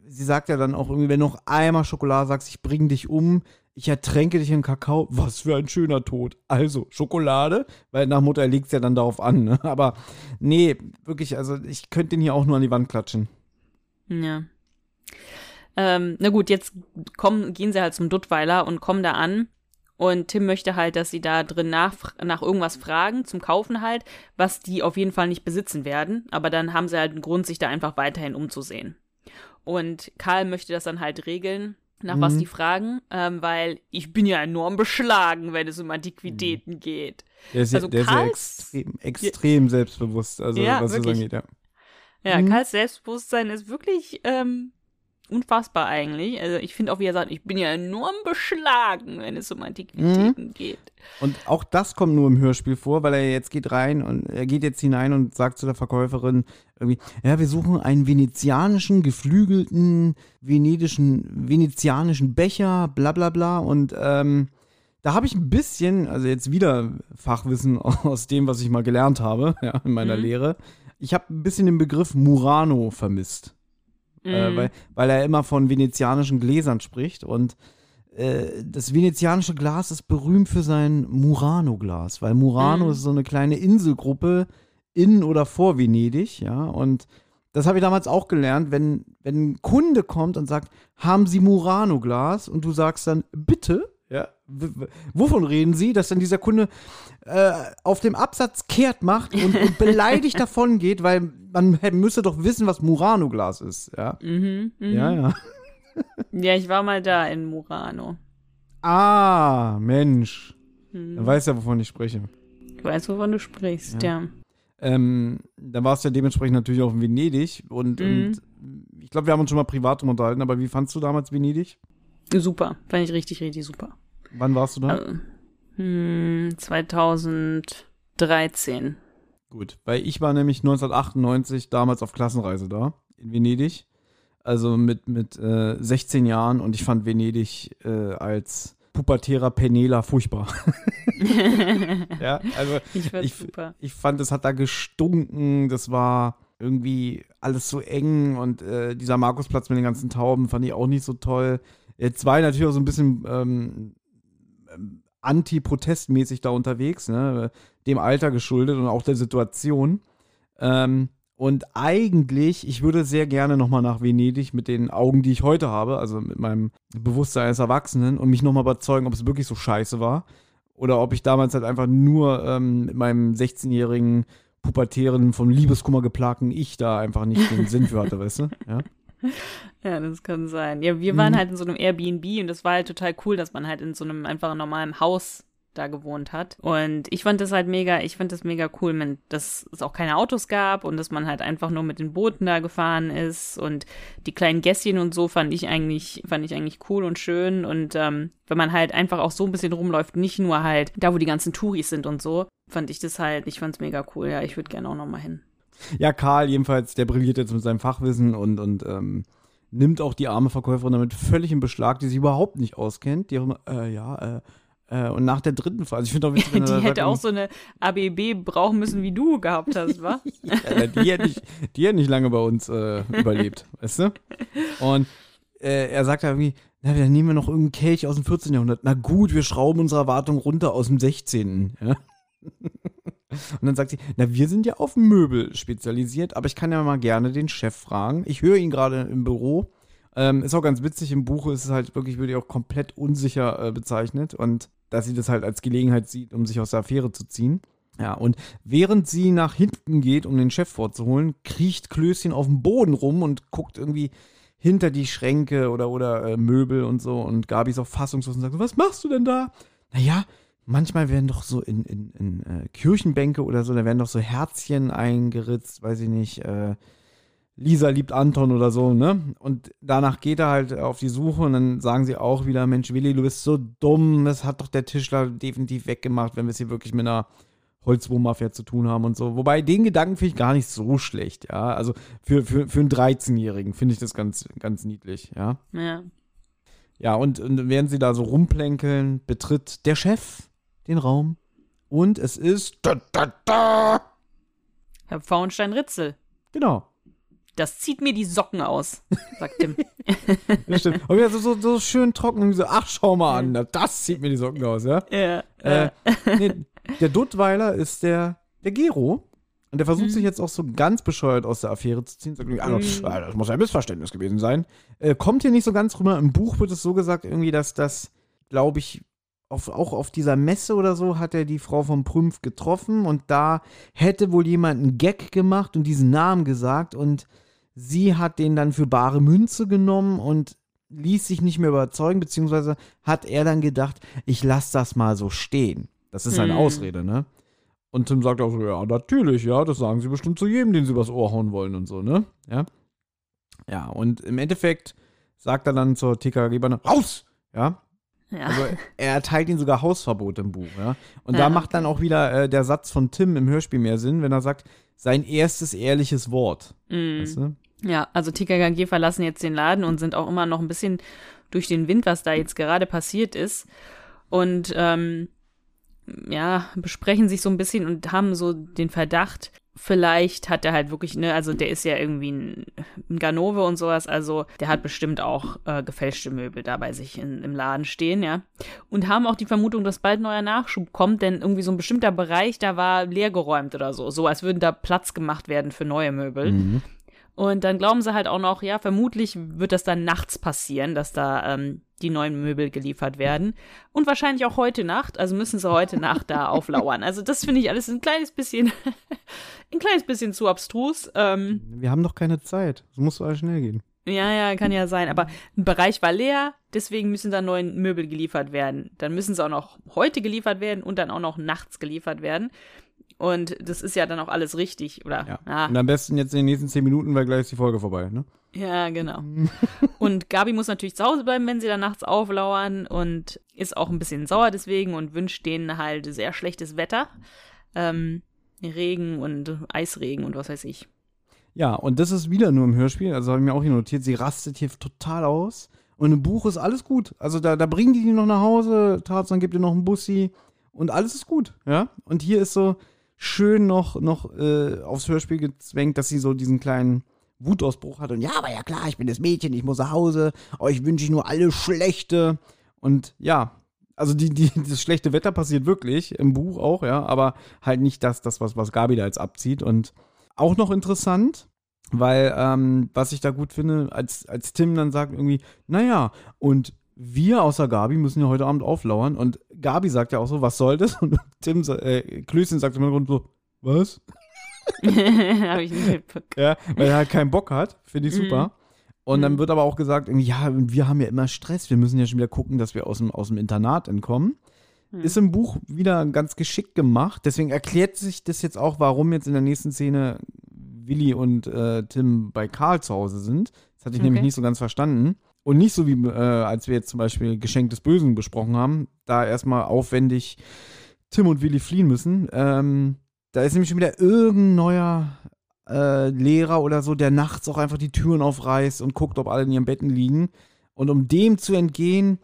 sie sagt ja dann auch irgendwie, wenn du noch einmal Schokolade sagst, ich bring dich um, ich ertränke dich in Kakao. Was für ein schöner Tod. Also, Schokolade, weil nach Mutter liegt es ja dann darauf an. Ne? Aber nee, wirklich, also ich könnte den hier auch nur an die Wand klatschen. Ja. Ähm, na gut, jetzt kommen, gehen sie halt zum Duttweiler und kommen da an. Und Tim möchte halt, dass sie da drin nach, nach irgendwas fragen, zum Kaufen halt, was die auf jeden Fall nicht besitzen werden. Aber dann haben sie halt einen Grund, sich da einfach weiterhin umzusehen. Und Karl möchte das dann halt regeln, nach was Mhm. die fragen, ähm, weil ich bin ja enorm beschlagen, wenn es um Antiquitäten geht. Der ist, ja- Also der ist ja extrem, extrem selbstbewusst, also Ja, was das wirklich. angeht, ja. Ja, Mhm. Karls Selbstbewusstsein ist wirklich ähm, unfassbar eigentlich. Also ich finde auch, wie er sagt, ich bin ja enorm beschlagen, wenn es um Antiquitäten Mhm. geht. Und auch das kommt nur im Hörspiel vor, weil er jetzt geht rein und er geht jetzt hinein und sagt zu der Verkäuferin irgendwie, ja, wir suchen einen venezianischen, geflügelten, venedischen, venezianischen Becher, bla bla bla. Und ähm, da habe ich ein bisschen, also jetzt wieder Fachwissen aus dem, was ich mal gelernt habe, ja, in meiner Mhm. Lehre. Ich habe ein bisschen den Begriff Murano vermisst. Äh, Mhm. weil, weil er immer von venezianischen Gläsern spricht und äh, das venezianische Glas ist berühmt für sein Murano-Glas, weil Murano Mhm. ist so eine kleine Inselgruppe in oder vor Venedig, ja, und das habe ich damals auch gelernt, wenn, wenn ein Kunde kommt und sagt, haben Sie Murano-Glas? Und du sagst dann, bitte, wovon reden Sie? Dass dann dieser Kunde äh, auf dem Absatz kehrt macht und, und beleidigt davon geht, weil man müsste doch wissen, was Murano-Glas ist, ja. Mhm, mhm. Ja, ja. Ja, ich war mal da in Murano. Ah, Mensch. Mhm. Dann weißt du ja, wovon ich spreche. Ich weiß, wovon du sprichst, ja. Ähm, da warst du ja dementsprechend natürlich auch in Venedig und, Mhm. und ich glaube, wir haben uns schon mal privat unterhalten, aber wie fandst du damals Venedig? Super, fand ich richtig, richtig super. Wann warst du da? Also, hm, 2013. Gut, weil ich war nämlich 1998 damals auf Klassenreise da in Venedig. Also mit, mit äh, 16 Jahren und ich fand Venedig äh, als pubertärer Penela furchtbar. ja, also Ich ich, super. ich fand, es hat da gestunken, das war irgendwie alles so eng und äh, dieser Markusplatz mit den ganzen Tauben fand ich auch nicht so toll. Jetzt war ich natürlich auch so ein bisschen ähm, anti-protestmäßig da unterwegs, ne? dem Alter geschuldet und auch der Situation. Ähm, und eigentlich, ich würde sehr gerne nochmal nach Venedig mit den Augen, die ich heute habe, also mit meinem Bewusstsein als Erwachsenen und mich nochmal überzeugen, ob es wirklich so scheiße war. Oder ob ich damals halt einfach nur ähm, mit meinem 16-jährigen pubertären, vom Liebeskummer geplagten Ich da einfach nicht den Sinn für hatte, weißt du? Ja. Ja, das kann sein. Ja, wir waren Mhm. halt in so einem Airbnb und das war halt total cool, dass man halt in so einem einfach normalen Haus da gewohnt hat. Und ich fand das halt mega, ich fand das mega cool, man, dass es auch keine Autos gab und dass man halt einfach nur mit den Booten da gefahren ist und die kleinen Gässchen und so fand ich eigentlich, fand ich eigentlich cool und schön. Und ähm, wenn man halt einfach auch so ein bisschen rumläuft, nicht nur halt da, wo die ganzen Touris sind und so, fand ich das halt, ich fand's mega cool. Ja, ich würde gerne auch nochmal hin. Ja, Karl jedenfalls, der brilliert jetzt mit seinem Fachwissen und, und ähm, nimmt auch die arme Verkäuferin damit völlig in Beschlag, die sich überhaupt nicht auskennt. Die auch immer, äh, ja, äh, äh, und nach der dritten Phase, ich finde auch witzig, Die hätte auch so eine ABB brauchen müssen, wie du gehabt hast, wa? Ja, die, hat nicht, die nicht lange bei uns äh, überlebt, weißt du? Und äh, er sagt da irgendwie, na, dann nehmen wir noch irgendeinen Kelch aus dem 14. Jahrhundert. Na gut, wir schrauben unsere Erwartung runter aus dem 16. Ja? Und dann sagt sie, na, wir sind ja auf Möbel spezialisiert, aber ich kann ja mal gerne den Chef fragen. Ich höre ihn gerade im Büro. Ähm, ist auch ganz witzig, im Buch ist es halt wirklich, würde ich auch komplett unsicher äh, bezeichnet und dass sie das halt als Gelegenheit sieht, um sich aus der Affäre zu ziehen. Ja, und während sie nach hinten geht, um den Chef vorzuholen, kriecht Klößchen auf dem Boden rum und guckt irgendwie hinter die Schränke oder, oder äh, Möbel und so. Und Gabi ist auch fassungslos und sagt, was machst du denn da? Naja, manchmal werden doch so in, in, in äh, Kirchenbänke oder so, da werden doch so Herzchen eingeritzt, weiß ich nicht, äh, Lisa liebt Anton oder so, ne? Und danach geht er halt auf die Suche und dann sagen sie auch wieder, Mensch, Willi, du bist so dumm, das hat doch der Tischler definitiv weggemacht, wenn wir es hier wirklich mit einer Holzwurmmafia zu tun haben und so. Wobei, den Gedanken finde ich gar nicht so schlecht, ja. Also für, für, für einen 13-Jährigen finde ich das ganz, ganz niedlich, ja. Ja. Ja, und, und während sie da so rumplänkeln, betritt der Chef den Raum und es ist, Da, da, da. Herr Pfauenstein-Ritzel. genau, Das zieht mir die Socken aus, sagt Tim. das stimmt. Und wieder so, so, so schön trocken und so, ach, schau mal an, das zieht mir die Socken aus, ja. ja. Äh, nee, der Duttweiler ist der, der Gero. Und der versucht Mhm. sich jetzt auch so ganz bescheuert aus der Affäre zu ziehen. Sagt also, Mhm. äh, das muss ein Missverständnis gewesen sein. Äh, kommt hier nicht so ganz rüber. Im Buch wird es so gesagt, irgendwie, dass das, glaube ich, auf, auch auf dieser Messe oder so hat er die Frau vom Prümpf getroffen und da hätte wohl jemand einen Gag gemacht und diesen Namen gesagt und sie hat den dann für bare Münze genommen und ließ sich nicht mehr überzeugen, beziehungsweise hat er dann gedacht, ich lasse das mal so stehen. Das ist seine Hm. Ausrede, ne? Und Tim sagt auch so, ja, natürlich, ja, das sagen sie bestimmt zu jedem, den sie übers Ohr hauen wollen und so, ne? Ja. Ja, und im Endeffekt sagt er dann zur TKG-Bande, raus! Ja, ja. also er erteilt ihnen sogar Hausverbot im Buch, ja. Und Ja, da macht dann auch wieder äh, der Satz von Tim im Hörspiel mehr Sinn, wenn er sagt, sein erstes ehrliches Wort. Mm. Weißt du? Ja, also TKKG verlassen jetzt den Laden und sind auch immer noch ein bisschen durch den Wind, was da jetzt gerade passiert ist. Und ähm, ja, besprechen sich so ein bisschen und haben so den Verdacht, vielleicht hat er halt wirklich, ne, also der ist ja irgendwie ein, ein Ganove und sowas, also der hat bestimmt auch äh, gefälschte Möbel da bei sich in, im Laden stehen, ja. Und haben auch die Vermutung, dass bald neuer Nachschub kommt, denn irgendwie so ein bestimmter Bereich, da war leergeräumt oder so, so als würden da Platz gemacht werden für neue Möbel. Mhm. Und dann glauben sie halt auch noch, ja, vermutlich wird das dann nachts passieren, dass da ähm, die neuen Möbel geliefert werden. Und wahrscheinlich auch heute Nacht, also müssen sie heute Nacht da auflauern. Also das finde ich alles ein kleines bisschen, ein kleines bisschen zu abstrus. Ähm, Wir haben doch keine Zeit. Es muss so alles schnell gehen. ja, ja, kann ja sein. Aber ein Bereich war leer, deswegen müssen da neue Möbel geliefert werden. Dann müssen sie auch noch heute geliefert werden und dann auch noch nachts geliefert werden. Und das ist ja dann auch alles richtig, oder? Ja. Ah, Und am besten jetzt in den nächsten zehn Minuten, weil gleich ist die Folge vorbei, ne? Ja, genau. und Gabi muss natürlich zu Hause bleiben, wenn sie dann nachts auflauern und ist auch ein bisschen sauer deswegen und wünscht denen halt sehr schlechtes Wetter. Ähm, Regen und Eisregen und was weiß ich. Ja, und das ist wieder nur im Hörspiel, also habe ich mir auch hier notiert, sie rastet hier total aus. Und im Buch ist alles gut. Also da, da bringen die die noch nach Hause, Tarzan gibt ihr noch einen Bussi und alles ist gut, ja. Und hier ist so schön noch, noch äh, aufs Hörspiel gezwängt, dass sie so diesen kleinen Wutausbruch hat und ja, aber ja klar, ich bin das Mädchen, ich muss nach Hause, euch wünsche ich nur alles Schlechte. Und ja, also die, die, das schlechte Wetter passiert wirklich, im Buch auch, ja, aber halt nicht das, das was, was Gabi da jetzt abzieht. Und auch noch interessant, weil, ähm, was ich da gut finde, als, als Tim dann sagt irgendwie, naja, und wir außer Gabi müssen ja heute Abend auflauern. Und Gabi sagt ja auch so, was soll das? Und Tim, äh, Klößchen sagt im Hintergrund so, was? Habe ich nicht mitbekommen. Ja, weil er halt keinen Bock hat. Finde ich super. Und dann Mhm. wird aber auch gesagt, ja, wir haben ja immer Stress. Wir müssen ja schon wieder gucken, dass wir aus dem, aus dem Internat entkommen. Mhm. Ist im Buch wieder ganz geschickt gemacht. Deswegen erklärt sich das jetzt auch, warum jetzt in der nächsten Szene Willi und äh, Tim bei Karl zu Hause sind. Das hatte ich nämlich Okay. nicht so ganz verstanden. Und nicht so wie, äh, als wir jetzt zum Beispiel Geschenk des Bösen besprochen haben, da erstmal aufwendig Tim und Willi fliehen müssen. Ähm, da ist nämlich schon wieder irgendein neuer äh, Lehrer oder so, der nachts auch einfach die Türen aufreißt und guckt, ob alle in ihren Betten liegen. Und um dem zu entgehen,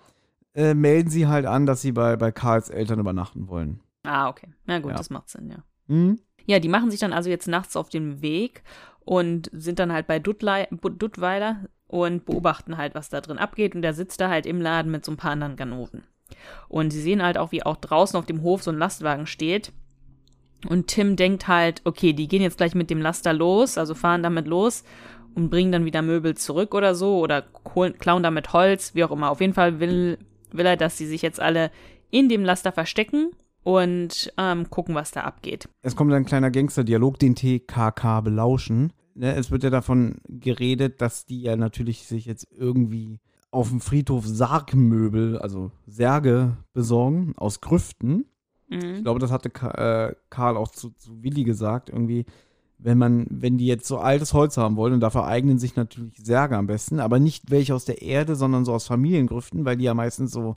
äh, melden sie halt an, dass sie bei, bei Karls Eltern übernachten wollen. Ah, okay. Na gut, Ja. das macht Sinn, ja. Hm? Ja, die machen sich dann also jetzt nachts auf den Weg und sind dann halt bei Bu- Duttweiler und beobachten halt, was da drin abgeht. Und der sitzt da halt im Laden mit so ein paar anderen Ganoven. Und sie sehen halt auch, wie auch draußen auf dem Hof so ein Lastwagen steht. Und Tim denkt halt, okay, die gehen jetzt gleich mit dem Laster los, also fahren damit los und bringen dann wieder Möbel zurück oder so oder klauen damit Holz, wie auch immer. Auf jeden Fall will, will er, dass sie sich jetzt alle in dem Laster verstecken und ähm, gucken, was da abgeht. Es kommt ein kleiner Gangster-Dialog, den TKK belauschen. Ne, es wird ja davon geredet, dass die ja natürlich sich jetzt irgendwie auf dem Friedhof Sargmöbel, also Särge, besorgen aus Grüften. Ich Mhm. glaube, das hatte äh, Karl auch zu, zu Willi gesagt, irgendwie, wenn man, wenn die jetzt so altes Holz haben wollen, und dafür eignen sich natürlich Särge am besten, aber nicht welche aus der Erde, sondern so aus Familiengrüften, weil die ja meistens so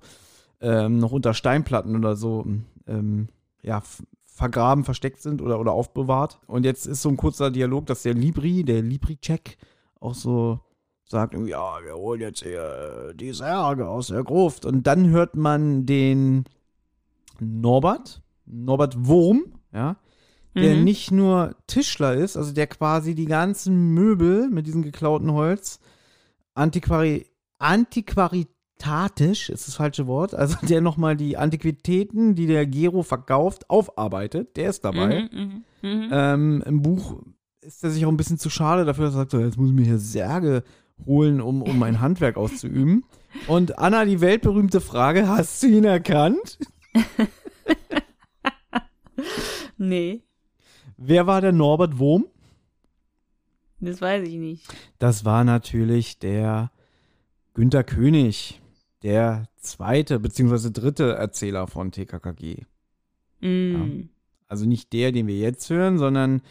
ähm, noch unter Steinplatten oder so ähm, ja, vergraben, versteckt sind oder, oder aufbewahrt. Und jetzt ist so ein kurzer Dialog, dass der Libri, der Libri-Check, auch so sagt, ja, wir holen jetzt hier die Särge aus der Gruft. Und dann hört man den Norbert, Norbert Wurm, ja, der Mhm. nicht nur Tischler ist, also der quasi die ganzen Möbel mit diesem geklauten Holz antiquari antiquaritatisch ist das falsche Wort, also der nochmal die Antiquitäten, die der Gero verkauft, aufarbeitet, der ist dabei. Mhm, mhm, mhm. Ähm, Im Buch ist er sich auch ein bisschen zu schade dafür, dass er sagt, so, jetzt muss ich mir hier Särge holen, um, um mein Handwerk auszuüben. Und Anna, die weltberühmte Frage, hast du ihn erkannt? Nee, Wer war der Norbert Wurm? das weiß ich nicht. Das war natürlich der Günter König, der zweite bzw. dritte Erzähler von TKKG. Mm. Also nicht der, den wir jetzt hören, sondern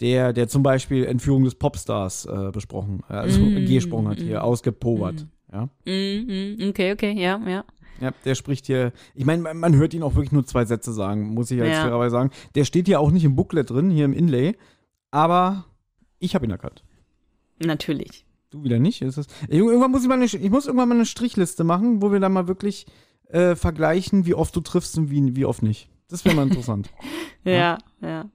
der, der zum Beispiel Entführung des Popstars äh, besprochen, äh, also Mm, gesprochen hat, mm, hier ausgepowert. mm. Ja? Mm, mm, okay, okay, ja, ja. ja, der spricht hier, ich meine, man, man hört ihn auch wirklich nur zwei Sätze sagen, muss ich jetzt Ja. fairerweise sagen. Der steht hier auch nicht im Booklet drin, hier im Inlay, aber ich habe ihn erkannt. Natürlich. Du wieder nicht? Ist das, irgendwann muss ich mal eine, ich muss irgendwann mal eine Strichliste machen, wo wir dann mal wirklich äh, vergleichen, wie oft du triffst und wie, wie oft nicht. Das wäre mal interessant. Ja, ja.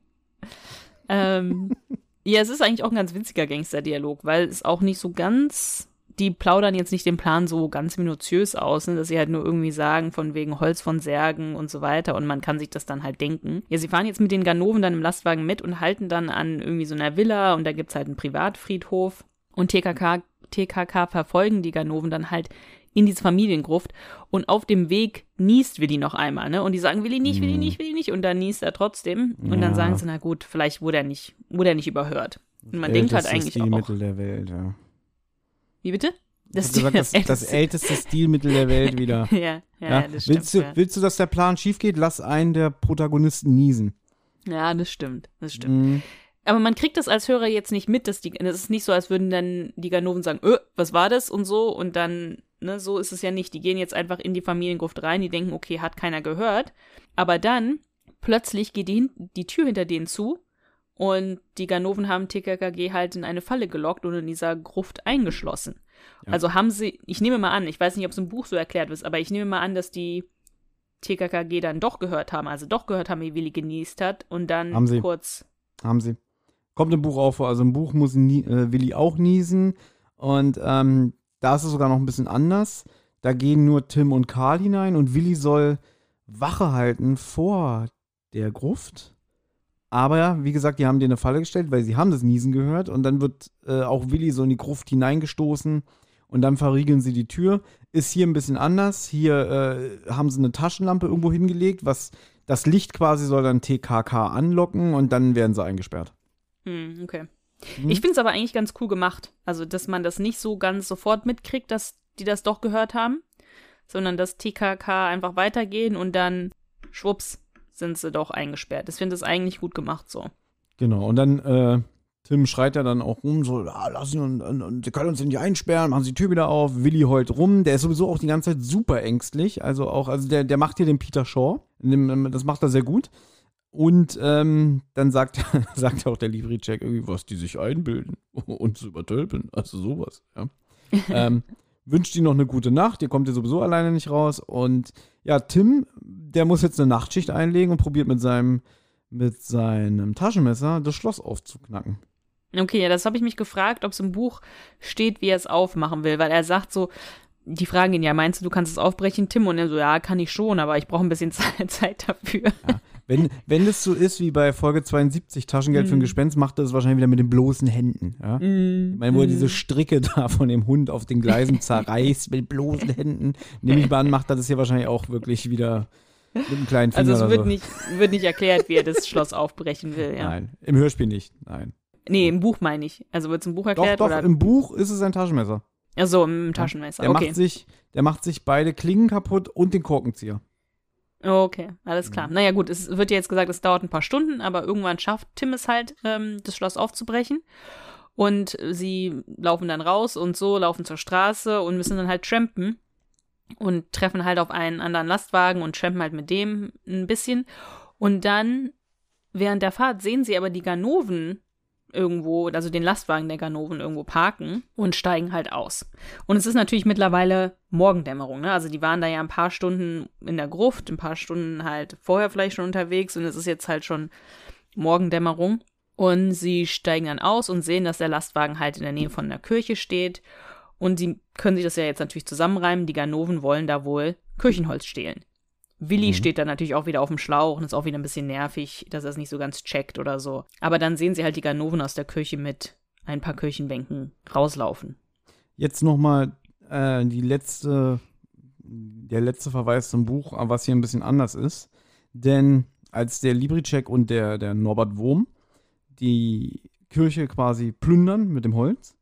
Ähm, ja, es ist eigentlich auch ein ganz witziger Gangster-Dialog, weil es auch nicht so ganz, die plaudern jetzt nicht den Plan so ganz minutiös aus, ne, dass sie halt nur irgendwie sagen, von wegen Holz von Särgen und so weiter und man kann sich das dann halt denken. Ja, sie fahren jetzt mit den Ganoven dann im Lastwagen mit und halten dann an irgendwie so einer Villa und da gibt's halt einen Privatfriedhof und TKK, TKK verfolgen die Ganoven dann halt in diese Familiengruft und auf dem Weg niest Willi noch einmal, ne? Und die sagen, Willi nicht, Willi nicht, Willi nicht und dann niest er trotzdem und dann Ja. sagen sie, na gut, vielleicht wurde er nicht, wurde er nicht überhört. Und man denkt halt eigentlich auch, Stilmittel der Welt, ja. wie bitte? Das, gesagt, das, das älteste Stilmittel der Welt wieder. ja, ja, Ja? das stimmt. willst, du, ja. willst du, dass der Plan schief geht? Lass einen der Protagonisten niesen. Ja, das stimmt. Das stimmt. Mhm. Aber man kriegt das als Hörer jetzt nicht mit, dass die, es ist nicht so, als würden dann die Ganoven sagen, öh, was war das und so und dann, ne, so ist es ja nicht. Die gehen jetzt einfach in die Familiengruft rein, die denken, okay, hat keiner gehört. Aber dann, plötzlich geht die, die Tür hinter denen zu und die Ganoven haben TKKG halt in eine Falle gelockt und in dieser Gruft eingeschlossen. Ja. Also haben sie, ich nehme mal an, ich weiß nicht, ob es im Buch so erklärt ist, aber ich nehme mal an, dass die TKKG dann doch gehört haben, also doch gehört haben, wie Willi genießt hat und dann Haben sie. kurz Haben sie. Kommt im Buch auch vor. Also im Buch muss nie, äh, Willi auch niesen. Und ähm, da ist es sogar noch ein bisschen anders. Da gehen nur Tim und Karl hinein und Willi soll Wache halten vor der Gruft. Aber ja, wie gesagt, die haben dir eine Falle gestellt, weil sie haben das Niesen gehört. Und dann wird äh, auch Willi so in die Gruft hineingestoßen. Und dann verriegeln sie die Tür. Ist hier ein bisschen anders. Hier äh, haben sie eine Taschenlampe irgendwo hingelegt, was das Licht quasi soll dann TKK anlocken und dann werden sie eingesperrt. Hm, okay. Hm? Ich finde es aber eigentlich ganz cool gemacht. Also, dass man das nicht so ganz sofort mitkriegt, dass die das doch gehört haben, sondern dass TKK einfach weitergehen und dann schwupps sind sie doch eingesperrt. Ich finde es eigentlich gut gemacht so. Genau, und dann, äh, Tim schreit ja dann auch rum, so, ah, lass ihn und, und, und sie können uns nicht einsperren, machen sie die Tür wieder auf, Willi heult rum, der ist sowieso auch die ganze Zeit super ängstlich, also auch, also der, der macht hier den Peter Shaw, das macht er sehr gut. Und ähm, dann sagt, sagt auch der Libri-Check irgendwie, was die sich einbilden und zu übertölpeln, also sowas, ja. ähm, wünscht ihnen noch eine gute Nacht, ihr kommt ja sowieso alleine nicht raus. Und ja, Tim, der muss jetzt eine Nachtschicht einlegen und probiert mit seinem, mit seinem Taschenmesser das Schloss aufzuknacken. Okay, ja, das habe ich mich gefragt, ob es im Buch steht, wie er es aufmachen will, weil er sagt so, die fragen ihn ja, meinst du, du kannst es aufbrechen, Tim? Und er so, ja, kann ich schon, aber ich brauche ein bisschen Zeit, Zeit dafür. Ja. Wenn, wenn es so ist wie bei Folge 72, Taschengeld für ein Mm. Gespenst, macht er es wahrscheinlich wieder mit den bloßen Händen. Ja? Ich meine, wo er diese Stricke da von dem Hund auf den Gleisen zerreißt mit bloßen Händen. Nehme ich mal an, macht er das hier wahrscheinlich auch wirklich wieder mit einem kleinen Finger Also es wird, so. nicht, wird nicht erklärt, wie er das Schloss aufbrechen will, ja. Nein, im Hörspiel nicht. Nein. Nee, im Buch meine ich. Also wird es im Buch Doch, erklärt doch, oder? im Buch ist es ein Taschenmesser. Achso, im Taschenmesser. Der, okay. macht sich, der macht sich beide Klingen kaputt und den Korkenzieher. Okay, alles klar. Naja, gut, es wird ja jetzt gesagt, es dauert ein paar Stunden, aber irgendwann schafft Tim es halt, ähm, das Schloss aufzubrechen. Und sie laufen dann raus und so, laufen zur Straße und müssen dann halt trampen und treffen halt auf einen anderen Lastwagen und trampen halt mit dem ein bisschen. Und dann, während der Fahrt, sehen sie aber die Ganoven irgendwo, also den Lastwagen der Ganoven irgendwo parken und steigen halt aus. Und es ist natürlich mittlerweile Morgendämmerung, ne? Also die waren da ja ein paar Stunden in der Gruft, ein paar Stunden halt vorher vielleicht schon unterwegs und es ist jetzt halt schon Morgendämmerung. Und sie steigen dann aus und sehen, dass der Lastwagen halt in der Nähe von der Kirche steht. Und sie können sich das ja jetzt natürlich zusammenreimen. Die Ganoven wollen da wohl Kirchenholz stehlen. Willi Mhm. steht dann natürlich auch wieder auf dem Schlauch und ist auch wieder ein bisschen nervig, dass er es nicht so ganz checkt oder so. Aber dann sehen sie halt die Ganoven aus der Kirche mit ein paar Kirchenbänken rauslaufen. Jetzt nochmal äh, die letzte, der letzte Verweis zum Buch, was hier ein bisschen anders ist. Denn als der Libricek und der, der Norbert Wurm die Kirche quasi plündern mit dem Holz,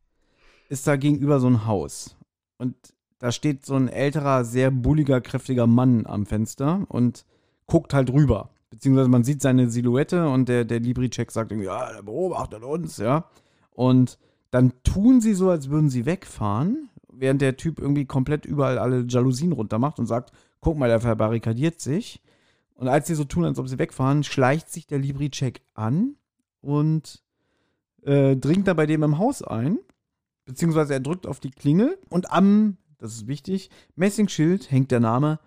ist da gegenüber so ein Haus. Und da steht so ein älterer, sehr bulliger, kräftiger Mann am Fenster und guckt halt rüber. Beziehungsweise man sieht seine Silhouette und der, der Libricek sagt irgendwie, ja, der beobachtet uns, ja. Und dann tun sie so, als würden sie wegfahren, während der Typ irgendwie komplett überall alle Jalousien runtermacht und sagt, guck mal, der verbarrikadiert sich. Und als sie so tun, als ob sie wegfahren, schleicht sich der Libricek an und äh, dringt da bei dem im Haus ein. Beziehungsweise er drückt auf die Klingel und am, das ist wichtig, Messingschild hängt der Name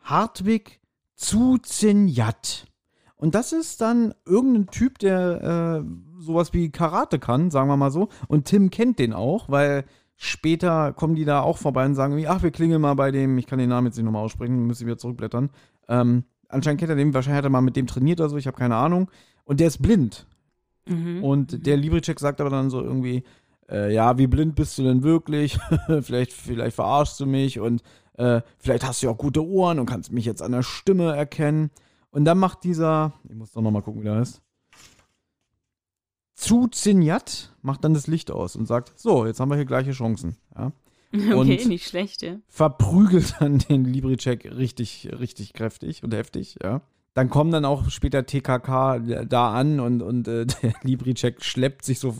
Hartwig Zuzenjat. Und das ist dann irgendein Typ, der äh, sowas wie Karate kann, sagen wir mal so. Und Tim kennt den auch, weil später kommen die da auch vorbei und sagen, wie, ach, wir klingeln mal bei dem, ich kann den Namen jetzt nicht nochmal aussprechen, müssen wir zurückblättern. Ähm, anscheinend kennt er den, wahrscheinlich hat er mal mit dem trainiert oder so, ich habe keine Ahnung. Und der ist blind. Mhm. Und der Libricek sagt aber dann so irgendwie, äh, ja, wie blind bist du denn wirklich? vielleicht, vielleicht verarschst du mich und äh, vielleicht hast du ja auch gute Ohren und kannst mich jetzt an der Stimme erkennen. Und dann macht dieser, ich muss doch nochmal gucken, wie der heißt. Zuzinjat macht dann das Licht aus und sagt, so, jetzt haben wir hier gleiche Chancen. Ja. Okay, nicht schlecht, ja. Verprügelt dann den Libricek richtig, richtig kräftig und heftig, ja. dann kommen dann auch später TKK da an und, und äh, der Libricek schleppt sich so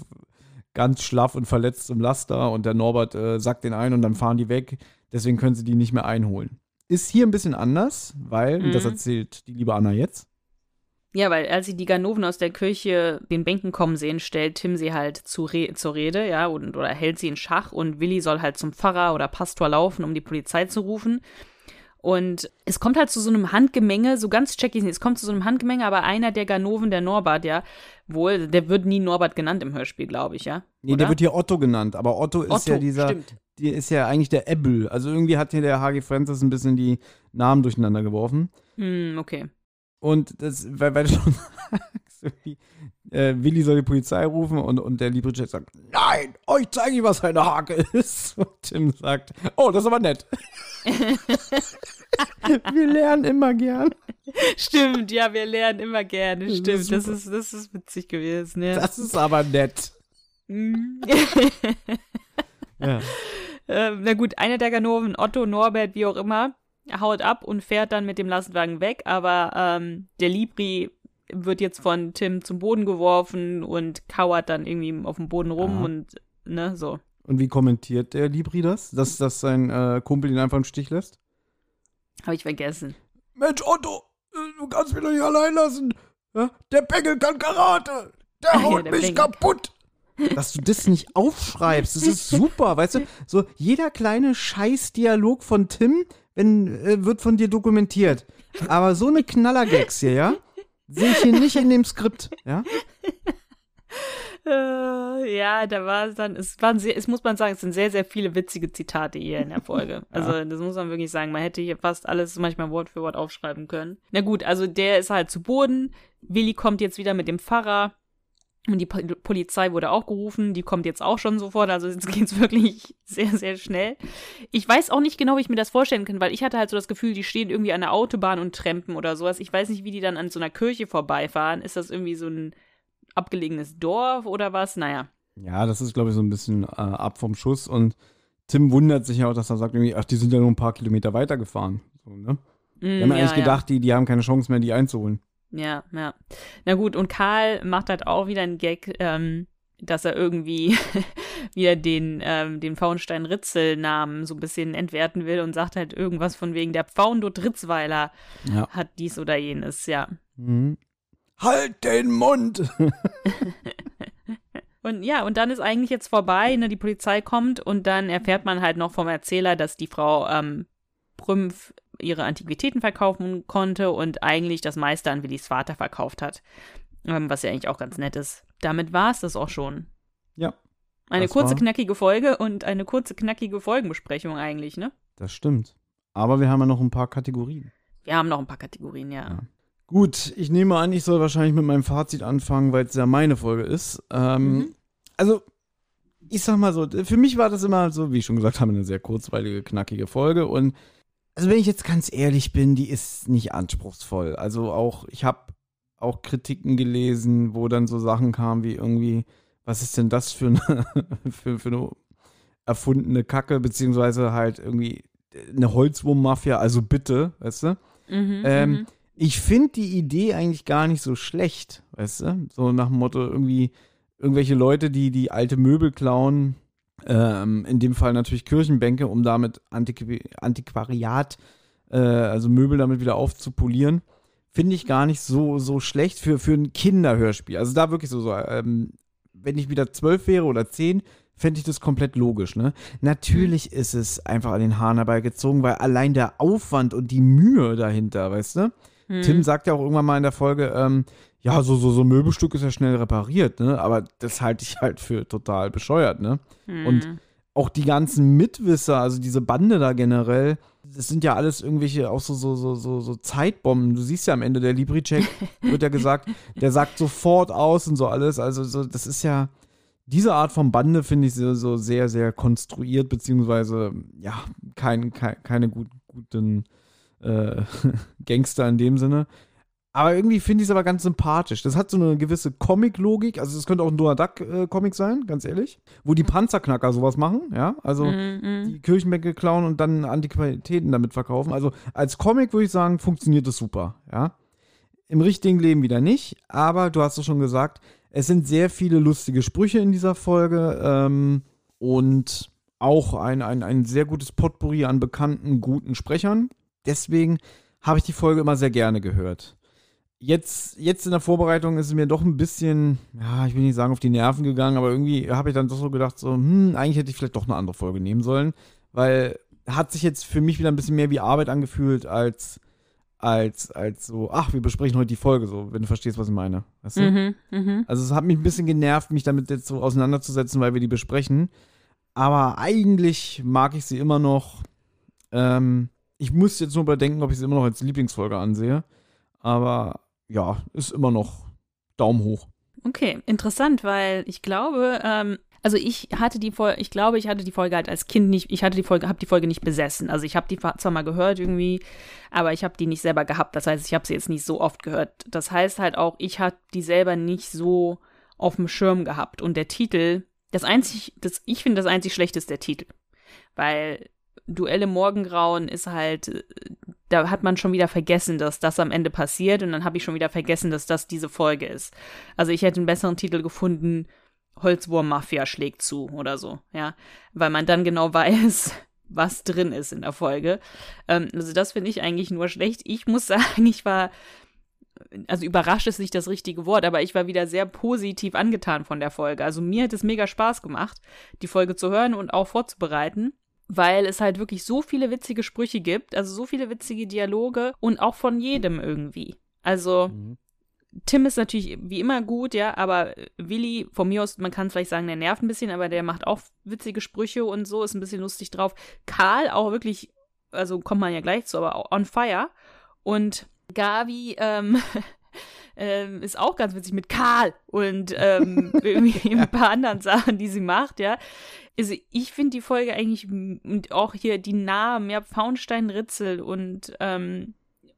ganz schlaff und verletzt zum Laster und der Norbert äh, sackt den ein und dann fahren die weg. Deswegen können sie die nicht mehr einholen. Ist hier ein bisschen anders, weil, Mhm. und das erzählt die liebe Anna jetzt, Ja, weil als sie die Ganoven aus der Kirche den Bänken kommen sehen, stellt Tim sie halt zu Re zur Rede, ja, und, oder hält sie in Schach und Willi soll halt zum Pfarrer oder Pastor laufen, um die Polizei zu rufen. Und es kommt halt zu so einem Handgemenge, so ganz check ich nicht, es kommt zu so einem Handgemenge, aber einer der Ganoven, der Norbert, ja, wohl, der wird nie Norbert genannt im Hörspiel, glaube ich, ja. nee, Oder? der wird hier Otto genannt, aber Otto ist Otto, ja dieser, stimmt. die ist ja eigentlich der Ebbel. Also irgendwie hat hier der H.G. Francis ein bisschen die Namen durcheinander geworfen. Hm, okay. Und das, weil, weil du schon irgendwie, äh, Willi soll die Polizei rufen und, und der liebe Jet sagt, nein, euch zeige ich, was eine Hake ist. Und Tim sagt, oh, das ist aber nett. Wir lernen immer gern. Stimmt, ja, wir lernen immer gerne, Das ist stimmt. Das super. ist, das ist witzig gewesen, ja. Das ist aber nett. Hm. Ja. Ähm, na gut, einer der Ganoven, Otto, Norbert, wie auch immer, haut ab und fährt dann mit dem Lastwagen weg, aber ähm, der Libri wird jetzt von Tim zum Boden geworfen und kauert dann irgendwie auf dem Boden rum Ja. und ne, so. Und wie kommentiert der Libri das? Dass, dass sein äh, Kumpel ihn einfach im Stich lässt? Habe ich vergessen. Mensch, Otto, äh, du kannst mich doch nicht allein lassen. Ja? Der Bengel kann Karate. Der Ah ja, haut der mich Bengel. kaputt. Dass du das nicht aufschreibst, das ist super, weißt du? So jeder kleine Scheißdialog von Tim wenn, äh, wird von dir dokumentiert. Aber so eine Knallergags hier, ja? Sehe ich hier nicht in dem Skript, ja? Äh, ja, da war es dann, es waren sehr, es muss man sagen, es sind sehr, sehr viele witzige Zitate hier in der Folge. Also, das muss man wirklich sagen. Man hätte hier fast alles manchmal Wort für Wort aufschreiben können. Na gut, also der ist halt zu Boden. Willi kommt jetzt wieder mit dem Pfarrer. Und die Po- Polizei wurde auch gerufen, die kommt jetzt auch schon sofort, also jetzt geht's wirklich sehr, sehr schnell. Ich weiß auch nicht genau, wie ich mir das vorstellen kann, weil ich hatte halt so das Gefühl, die stehen irgendwie an der Autobahn und trampen oder sowas. Ich weiß nicht, wie die dann an so einer Kirche vorbeifahren. Ist das irgendwie so ein abgelegenes Dorf oder was? Naja. Ja, das ist, glaube ich, so ein bisschen äh, ab vom Schuss. Und Tim wundert sich ja auch, dass er sagt, irgendwie, ach, die sind ja ja. Na gut, und Karl macht halt auch wieder einen Gag, ähm, dass er irgendwie wieder den, ähm, den Pfauenstein-Ritzel-Namen so ein bisschen entwerten will und sagt halt irgendwas von wegen der Pfauendot Ritzweiler Ja. hat dies oder jenes, ja. Mhm. Halt den Mund! Und ja, und dann ist eigentlich jetzt vorbei, ne, die Polizei kommt und dann erfährt man halt noch vom Erzähler, dass die Frau ähm, Prümpf ihre Antiquitäten verkaufen konnte und eigentlich das meiste an Willis Vater verkauft hat. Ähm, was ja eigentlich auch ganz nett ist. Damit war es das auch schon. Ja, Eine kurze, war- knackige Folge und eine kurze, knackige Folgenbesprechung eigentlich, ne? das stimmt. Aber wir haben ja noch ein paar Kategorien. Wir haben noch ein paar Kategorien, ja. Ja. Gut, ich nehme an, ich soll wahrscheinlich mit meinem Fazit anfangen, weil es ja meine Folge ist. Ähm, Mhm. Also, ich sag mal so, für mich war das immer so, wie ich schon gesagt habe, eine sehr kurzweilige, knackige Folge. Und also, wenn ich jetzt ganz ehrlich bin, die ist nicht anspruchsvoll. Also auch, ich habe auch Kritiken gelesen, wo dann so Sachen kamen wie irgendwie, was ist denn das für eine, für, für eine erfundene Kacke, beziehungsweise halt irgendwie eine Holzwurm-Mafia, also bitte, weißt du? Mhm, Ähm, mhm. Ich finde die Idee eigentlich gar nicht so schlecht, weißt du? So nach dem Motto, irgendwie irgendwelche Leute, die die alte Möbel klauen, ähm, in dem Fall natürlich Kirchenbänke, um damit Antiqu Antiquariat, äh, also Möbel damit wieder aufzupolieren, finde ich gar nicht so, so schlecht für, für ein Kinderhörspiel. Also da wirklich so, so ähm, wenn ich wieder zwölf wäre oder zehn, fände ich das komplett logisch, ne? Natürlich ist es einfach an den Haaren herbeigezogen, weil allein der Aufwand und die Mühe dahinter, weißt du? Mhm. Tim sagt ja auch irgendwann mal in der Folge, ähm, ja, so, so, so ein Möbelstück ist ja schnell repariert, ne? Aber das halte ich halt für total bescheuert, ne? und- Mhm. Auch die ganzen Mitwisser, also diese Bande da generell, das sind ja alles irgendwelche auch so, so, so, so, so Zeitbomben. Du siehst ja am Ende, der Libri-Check wird ja gesagt, der sagt sofort aus und so alles. Also, so, das ist ja, diese Art von Bande finde ich so, so sehr, sehr konstruiert, beziehungsweise, ja, kein, kein, keine gut, guten äh, Gangster in dem Sinne. Aber irgendwie finde ich es aber ganz sympathisch. Das hat so eine gewisse Comic-Logik. Also, es könnte auch ein Donald Duck-Comic sein, ganz ehrlich. Wo die Panzerknacker sowas machen, ja. Also, Mhm, mhm. die Kirchenbänke klauen und dann Antiquitäten damit verkaufen. Also, als Comic würde ich sagen, funktioniert das super, ja. Im richtigen Leben wieder nicht, aber du hast es schon gesagt, es sind sehr viele lustige Sprüche in dieser Folge ähm, und auch ein, ein, ein sehr gutes Potpourri an bekannten, guten Sprechern. Deswegen habe ich die Folge immer sehr gerne gehört. Jetzt, jetzt in der Vorbereitung ist es mir doch ein bisschen, ja, ich will nicht sagen auf die Nerven gegangen, aber irgendwie habe ich dann doch so gedacht, so, hm, eigentlich hätte ich vielleicht doch eine andere Folge nehmen sollen, weil hat sich jetzt für mich wieder ein bisschen mehr wie Arbeit angefühlt als als, als so, ach, wir besprechen heute die Folge, so, wenn du verstehst, was ich meine. Weißt du? Mhm, mhm. Also es hat mich ein bisschen genervt, mich damit jetzt so auseinanderzusetzen, weil wir die besprechen. Aber eigentlich mag ich sie immer noch. Ähm, ich muss jetzt nur überdenken, ob ich sie immer noch als Lieblingsfolge ansehe. Aber ja, ist immer noch Daumen hoch. Okay, interessant, weil ich glaube, ähm, also ich hatte die Folge, ich glaube, ich hatte die Folge halt als Kind nicht, ich hatte die Folge, habe die Folge nicht besessen. Also ich habe die zwar mal gehört irgendwie, aber ich habe die nicht selber gehabt. Das heißt, ich habe sie jetzt nicht so oft gehört. Das heißt halt auch, ich habe die selber nicht so auf dem Schirm gehabt. Und der Titel, das einzig, das, ich finde das einzig schlechte ist der Titel. Weil Duelle Morgengrauen ist halt, da hat man schon wieder vergessen, dass das am Ende passiert und dann habe ich schon wieder vergessen, dass das diese Folge ist. Also ich hätte einen besseren Titel gefunden, Holzwurm-Mafia schlägt zu oder so, ja. Weil man dann genau weiß, was drin ist in der Folge. Ähm, also das finde ich eigentlich nur schlecht. Ich muss sagen, ich war, also überrascht ist nicht das richtige Wort, aber ich war wieder sehr positiv angetan von der Folge. Also mir hat es mega Spaß gemacht, die Folge zu hören und auch vorzubereiten. Weil es halt wirklich so viele witzige Sprüche gibt, also so viele witzige Dialoge und auch von jedem irgendwie. Also, mhm. Tim ist natürlich wie immer gut, ja, aber Willi, von mir aus, man kann vielleicht sagen, der nervt ein bisschen, aber der macht auch witzige Sprüche und so, ist ein bisschen lustig drauf. Karl auch wirklich, also kommt man ja gleich zu, aber on fire. Und Gavi, ähm, ähm, ist auch ganz witzig mit Karl und ähm, irgendwie ein paar anderen Sachen, die sie macht, ja. Also ich finde die Folge eigentlich und auch hier die Namen, ja, Faunstein Ritzel und ähm,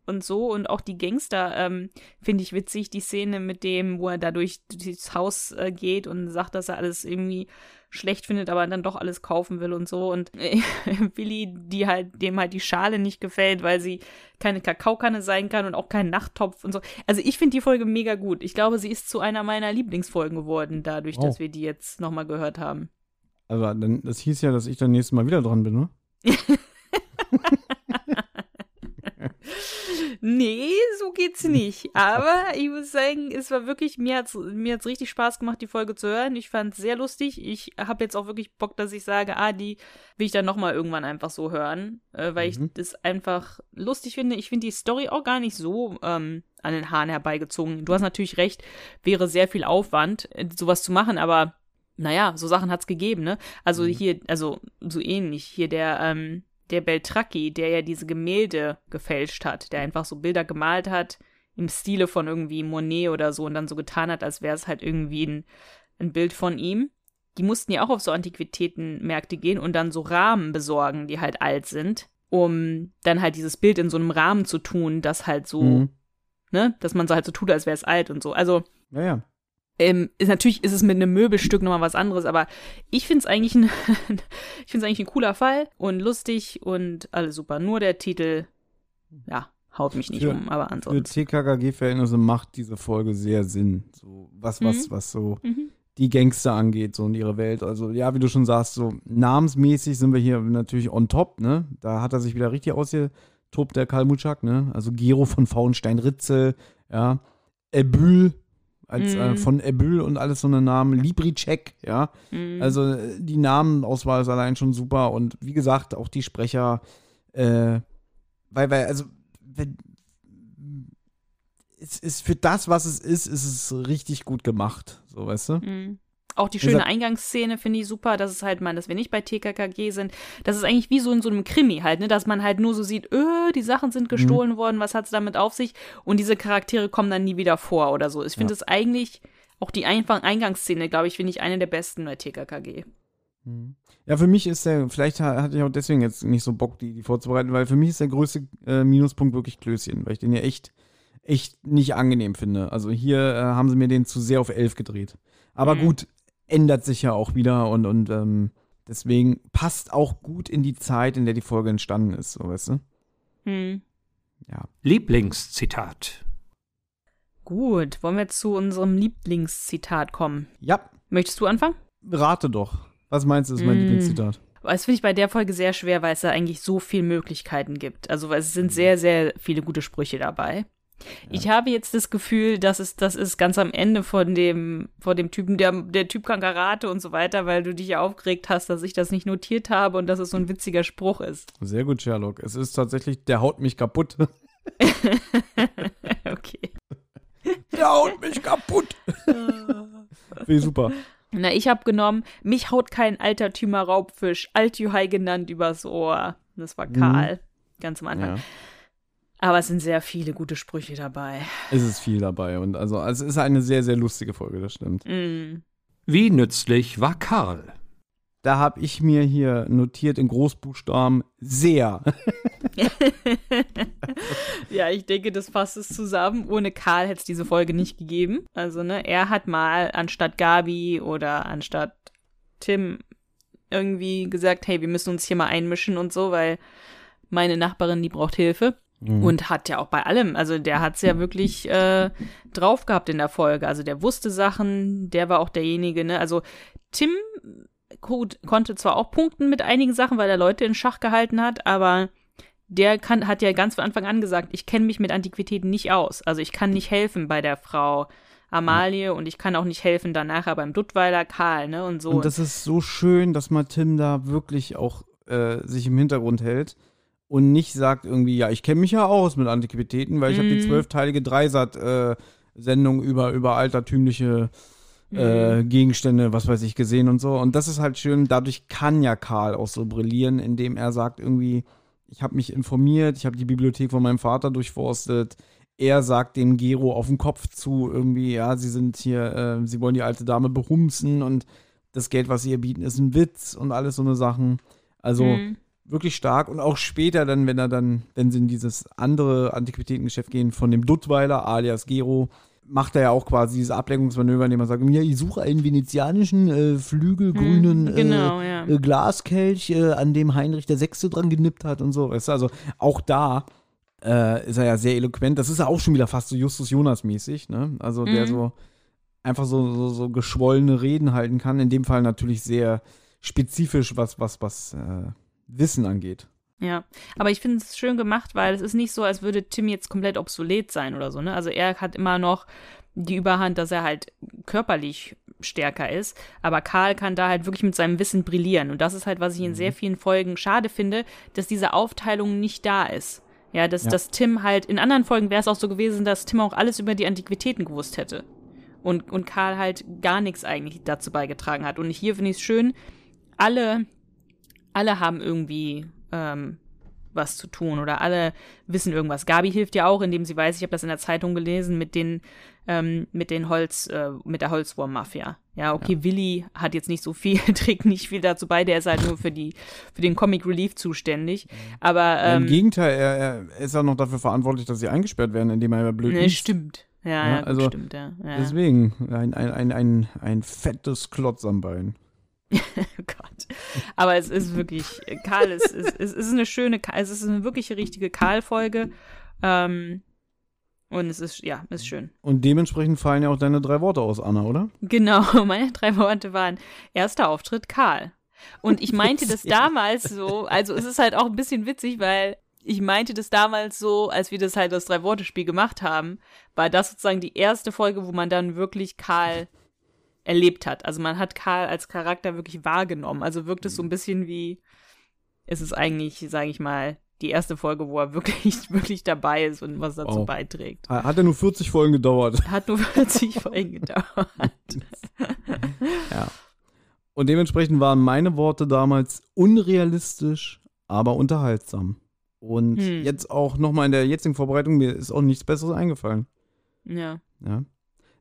und so und auch die Gangster ähm, finde ich witzig, die Szene mit dem, wo er da durch das Haus äh, geht und sagt, dass er alles irgendwie schlecht findet, aber dann doch alles kaufen will und so und äh, Willi, die halt dem halt die Schale nicht gefällt, weil sie keine Kakaokanne sein kann und auch kein Nachttopf und so. Also ich finde die Folge mega gut. Ich glaube, sie ist zu einer meiner Lieblingsfolgen geworden, dadurch, oh. dass wir die jetzt nochmal gehört haben. Also dann, das hieß ja, dass ich dann nächstes Mal wieder dran bin, ne? Nee, so geht's nicht. Aber ich muss sagen, es war wirklich, mir hat's, mir hat's richtig Spaß gemacht, die Folge zu hören. Ich fand's sehr lustig. Ich habe jetzt auch wirklich Bock, dass ich sage, ah, die will ich dann nochmal irgendwann einfach so hören, äh, weil mhm. ich das einfach lustig finde. Ich finde die Story auch gar nicht so ähm, an den Haaren herbeigezogen. Du hast natürlich recht, wäre sehr viel Aufwand, äh, sowas zu machen, aber naja, so Sachen hat's gegeben, ne? Also mhm. hier, also so ähnlich. Hier der, ähm, der Beltracchi, der ja diese Gemälde gefälscht hat, der einfach so Bilder gemalt hat im Stile von irgendwie Monet oder so und dann so getan hat, als wäre es halt irgendwie ein, ein Bild von ihm. Die mussten ja auch auf so Antiquitätenmärkte gehen und dann so Rahmen besorgen, die halt alt sind, um dann halt dieses Bild in so einem Rahmen zu tun, das halt so, mhm. ne, dass man so halt so tut, als wäre es alt und so. Also, ja, ja. Ähm, ist natürlich ist es mit einem Möbelstück nochmal was anderes, aber ich finde es eigentlich ein, ich eigentlich ein cooler Fall und lustig und alles super. Nur der Titel, ja, haut mich nicht für, um, aber ansonsten. Für TKKG-Verhältnisse macht diese Folge sehr Sinn. So, was, was, mhm. was so mhm. die Gangster angeht, so in ihre Welt. Also, ja, wie du schon sagst, so namensmäßig sind wir hier natürlich on top, ne? Da hat er sich wieder richtig ausgetobt, der Kalmutschak, ne? Also Gero von Faunstein-Ritzel, ja. Ebül als mm. äh, mhm. von Ebyl und alles so eine Namen, Libricek, ja. Mm. Also äh, die Namenauswahl ist allein schon super und wie gesagt, auch die Sprecher, äh, weil, weil, also, wenn, es ist für das, was es ist, ist es richtig gut gemacht, so weißt du. Mm. Auch die schöne Eingangsszene finde ich super, dass es halt man, dass wir nicht bei TKKG sind. Das ist eigentlich wie so in so einem Krimi halt, ne, dass man halt nur so sieht, öh, die Sachen sind gestohlen mhm. worden, was hat es damit auf sich? Und diese Charaktere kommen dann nie wieder vor oder so. Ich finde es ja. eigentlich, auch die Eingangsszene, glaube ich, finde ich eine der besten bei TKKG. Mhm. Ja, für mich ist der, vielleicht hatte ich auch deswegen jetzt nicht so Bock, die, die vorzubereiten, weil für mich ist der größte äh, Minuspunkt wirklich Klößchen, weil ich den ja echt, echt nicht angenehm finde. Also hier äh, haben sie mir den zu sehr auf elf gedreht. Aber mhm. gut, ändert sich ja auch wieder und, und ähm, deswegen passt auch gut in die Zeit, in der die Folge entstanden ist, so weißt du? Hm. Ja. Lieblingszitat. Gut, wollen wir zu unserem Lieblingszitat kommen? Ja, Möchtest du anfangen? rate doch. Was meinst du, ist mein Mm. Lieblingszitat? Das finde ich bei der Folge sehr schwer, weil es da eigentlich so viele Möglichkeiten gibt. Also weil es sind sehr, sehr viele gute Sprüche dabei. Ich habe jetzt das Gefühl, dass es das ist ganz am Ende von dem von dem Typen, der der Typ kann Karate und so weiter, weil du dich ja aufgeregt hast, dass ich das nicht notiert habe und dass es so ein witziger Spruch ist. Sehr gut, Sherlock. Es ist tatsächlich, der haut mich kaputt. okay. Der haut mich kaputt. Wie super. Na, ich habe genommen, mich haut kein altertümer Raubfisch, Altjuhai genannt, übers Ohr. Das war Karl, ganz am Anfang. Ja. Aber es sind sehr viele gute Sprüche dabei. Es ist viel dabei. Und also, es ist eine sehr, sehr lustige Folge, das stimmt. Mm. Wie nützlich war Karl? Da habe ich mir hier notiert in Großbuchstaben sehr. Ja, ich denke, das fasst es zusammen. Ohne Karl hätte es diese Folge nicht gegeben. Also, ne, er hat mal anstatt Gabi oder anstatt Tim irgendwie gesagt, hey, wir müssen uns hier mal einmischen und so, weil meine Nachbarin, die braucht Hilfe. Und hat ja auch bei allem, also der hat es ja wirklich äh, drauf gehabt in der Folge. Also der wusste Sachen, der war auch derjenige, ne? Also Tim gut, konnte zwar auch punkten mit einigen Sachen, weil er Leute in Schach gehalten hat, aber der kann, hat ja ganz von Anfang an gesagt, ich kenne mich mit Antiquitäten nicht aus. Also ich kann nicht helfen bei der Frau Amalie und ich kann auch nicht helfen danach beim Duttweiler Karl, ne? Und so. Und das ist so schön, dass mal Tim da wirklich auch äh, sich im Hintergrund hält und nicht sagt irgendwie, ja, ich kenne mich ja aus mit Antiquitäten, weil ich habe die Mhm. zwölfteilige Dreisat-Sendung über, über altertümliche äh, Gegenstände, was weiß ich, gesehen und so. Und das ist halt schön, dadurch kann ja Karl auch so brillieren, indem er sagt irgendwie, ich habe mich informiert, ich habe die Bibliothek von meinem Vater durchforstet. Er sagt dem Gero auf den Kopf zu, irgendwie, ja, sie sind hier, äh, sie wollen die alte Dame behumsen und das Geld, was sie ihr bieten, ist ein Witz und alles so eine Sachen. Also Mhm. Wirklich stark. Und auch später dann, wenn er dann, wenn sie in dieses andere Antiquitätengeschäft gehen von dem Duttweiler, alias Gero, macht er ja auch quasi dieses Ablenkungsmanöver, indem er sagt, ja, ich suche einen venezianischen, äh, flügelgrünen Hm, genau, äh, ja. äh, Glaskelch, äh, an dem Heinrich der Sechste dran genippt hat und so. Weißt du, also auch da äh, ist er ja sehr eloquent. Das ist ja auch schon wieder fast so Justus Jonas mäßig, ne? Also der Mhm. so einfach so, so, so geschwollene Reden halten kann. In dem Fall natürlich sehr spezifisch, was, was, was äh, Wissen angeht. Ja, aber ich finde es schön gemacht, weil es ist nicht so, als würde Tim jetzt komplett obsolet sein oder so, ne? Also er hat immer noch die Überhand, dass er halt körperlich stärker ist, aber Karl kann da halt wirklich mit seinem Wissen brillieren und das ist halt, was ich in sehr vielen Folgen schade finde, dass diese Aufteilung nicht da ist. Ja, dass, Ja. dass Tim halt, in anderen Folgen wäre es auch so gewesen, dass Tim auch alles über die Antiquitäten gewusst hätte. Und, und Karl halt gar nichts eigentlich dazu beigetragen hat. Und hier finde ich es schön, alle, alle haben irgendwie ähm, was zu tun oder alle wissen irgendwas. Gabi hilft ja auch, indem sie weiß, ich habe das in der Zeitung gelesen, mit den, ähm, mit den Holz, äh, mit der Holzwurm-Mafia. Ja, okay, Willi hat jetzt nicht so viel, trägt nicht viel dazu bei, der ist halt nur für die, für den Comic Relief zuständig. Aber Im ähm, Gegenteil, er, er ist ja noch dafür verantwortlich, dass sie eingesperrt werden, indem er blöd ne, liest. stimmt. Ja, Ja, ja, also stimmt, ja. ja. Deswegen, ein, ein, ein, ein, ein fettes Klotz am Bein. Aber es ist wirklich, Karl, es ist, es ist eine schöne, es ist eine wirkliche richtige Karl-Folge. Ähm, und es ist, ja, ist schön. Und dementsprechend fallen ja auch deine drei Worte aus, Anna, oder? Genau, meine drei Worte waren erster Auftritt Karl. Und ich meinte das damals so, also es ist halt auch ein bisschen witzig, weil ich meinte das damals so, als wir das halt das Drei-Worte-Spiel gemacht haben, war das sozusagen die erste Folge, wo man dann wirklich Karl erlebt hat. Also man hat Karl als Charakter wirklich wahrgenommen. Also wirkt es so ein bisschen wie, es ist eigentlich, sage ich mal, die erste Folge, wo er wirklich, wirklich dabei ist und was dazu Wow. beiträgt. Hat ja nur 40 Folgen gedauert. Hat nur 40 Folgen gedauert. Ja. Und dementsprechend waren meine Worte damals unrealistisch, aber unterhaltsam. Und Hm. jetzt auch nochmal in der jetzigen Vorbereitung, mir ist auch nichts Besseres eingefallen. Ja. Ja.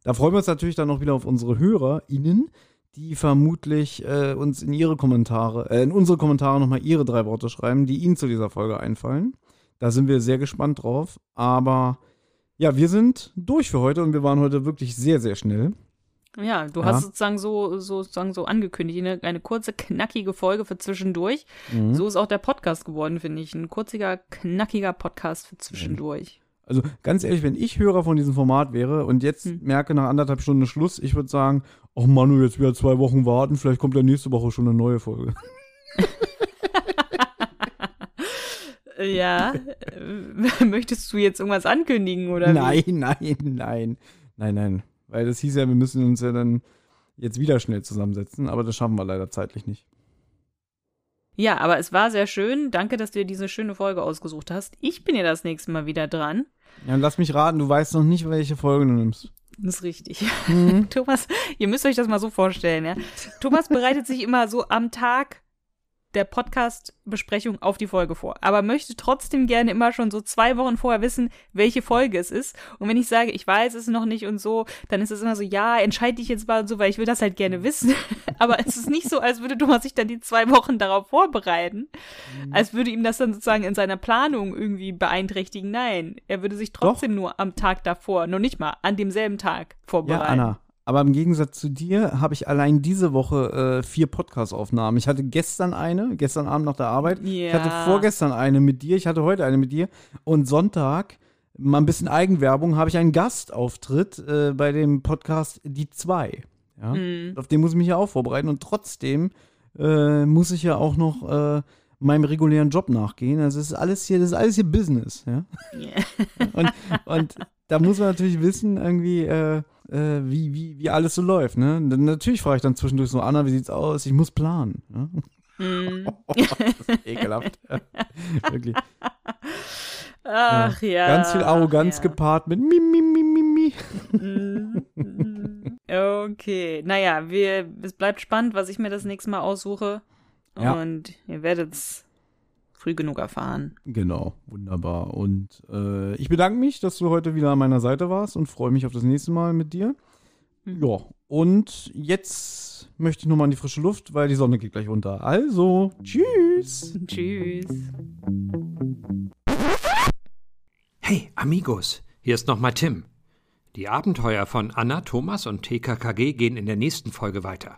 Da freuen wir uns natürlich dann noch wieder auf unsere HörerInnen, die vermutlich äh, uns in ihre Kommentare, äh, in unsere Kommentare nochmal ihre drei Worte schreiben, die ihnen zu dieser Folge einfallen. Da sind wir sehr gespannt drauf. Aber ja, wir sind durch für heute und wir waren heute wirklich sehr, sehr schnell. Ja, du Ja. hast sozusagen so, so, sozusagen so angekündigt, eine, eine kurze, knackige Folge für zwischendurch. Mhm. So ist auch der Podcast geworden, finde ich. Ein kurziger, knackiger Podcast für zwischendurch. Also ganz ehrlich, wenn ich Hörer von diesem Format wäre und jetzt Hm. merke nach anderthalb Stunden Schluss, ich würde sagen, oh Manu, jetzt wieder zwei Wochen warten, vielleicht kommt ja nächste Woche schon eine neue Folge. Ja. Möchtest du jetzt irgendwas ankündigen oder wie? Nein, nein, nein. Nein, nein. Weil das hieß ja, wir müssen uns ja dann jetzt wieder schnell zusammensetzen, aber das schaffen wir leider zeitlich nicht. Ja, aber es war sehr schön. Danke, dass du dir diese schöne Folge ausgesucht hast. Ich bin ja das nächste Mal wieder dran. Ja, und lass mich raten, du weißt noch nicht, welche Folge du nimmst. Das ist richtig. Mhm. Thomas, ihr müsst euch das mal so vorstellen, ja. Thomas bereitet sich immer so am Tag der Podcast-Besprechung auf die Folge vor, aber möchte trotzdem gerne immer schon so zwei Wochen vorher wissen, welche Folge es ist. Und wenn ich sage, ich weiß es noch nicht und so, dann ist es immer so, ja, entscheide dich jetzt mal und so, weil ich will das halt gerne wissen. aber es ist nicht so, als würde Thomas sich dann die zwei Wochen darauf vorbereiten, als würde ihm das dann sozusagen in seiner Planung irgendwie beeinträchtigen. Nein, er würde sich trotzdem nur am Tag davor, noch nicht mal an demselben Tag Ja, vorbereiten. Anna. Aber im Gegensatz zu dir habe ich allein diese Woche äh, vier Podcast-Aufnahmen. Ich hatte gestern eine, gestern Abend nach der Arbeit. Ich hatte vorgestern eine mit dir, ich hatte heute eine mit dir. Und Sonntag, mal ein bisschen Eigenwerbung, habe ich einen Gastauftritt äh, bei dem Podcast Die Zwei. Ja? Mhm. Auf den muss ich mich ja auch vorbereiten. Und trotzdem äh, muss ich ja auch noch äh, meinem regulären Job nachgehen. Also es ist alles hier, das ist alles hier Business. Ja? Ja. Und, und da muss man natürlich wissen, irgendwie, äh, wie, wie, wie alles so läuft. Ne? Natürlich frage ich dann zwischendurch so, Anna, wie sieht's aus? Ich muss planen. Ne? Mhm. das ist ekelhaft. Wirklich. Ach ja. Ganz viel Arroganz ja. gepaart mit mi, mi, mi, mi, mi. Mhm. Okay, naja, wir, es bleibt spannend, was ich mir das nächste Mal aussuche. Ja. Und ihr werdet es früh genug erfahren. Genau, wunderbar. Und äh, ich bedanke mich, dass du heute wieder an meiner Seite warst und freue mich auf das nächste Mal mit dir. Mhm. Ja, und jetzt möchte ich nochmal in die frische Luft, weil die Sonne geht gleich unter. Also, tschüss. Tschüss. Hey, Amigos, hier ist nochmal Tim. Die Abenteuer von Anna, Thomas und TKKG gehen in der nächsten Folge weiter.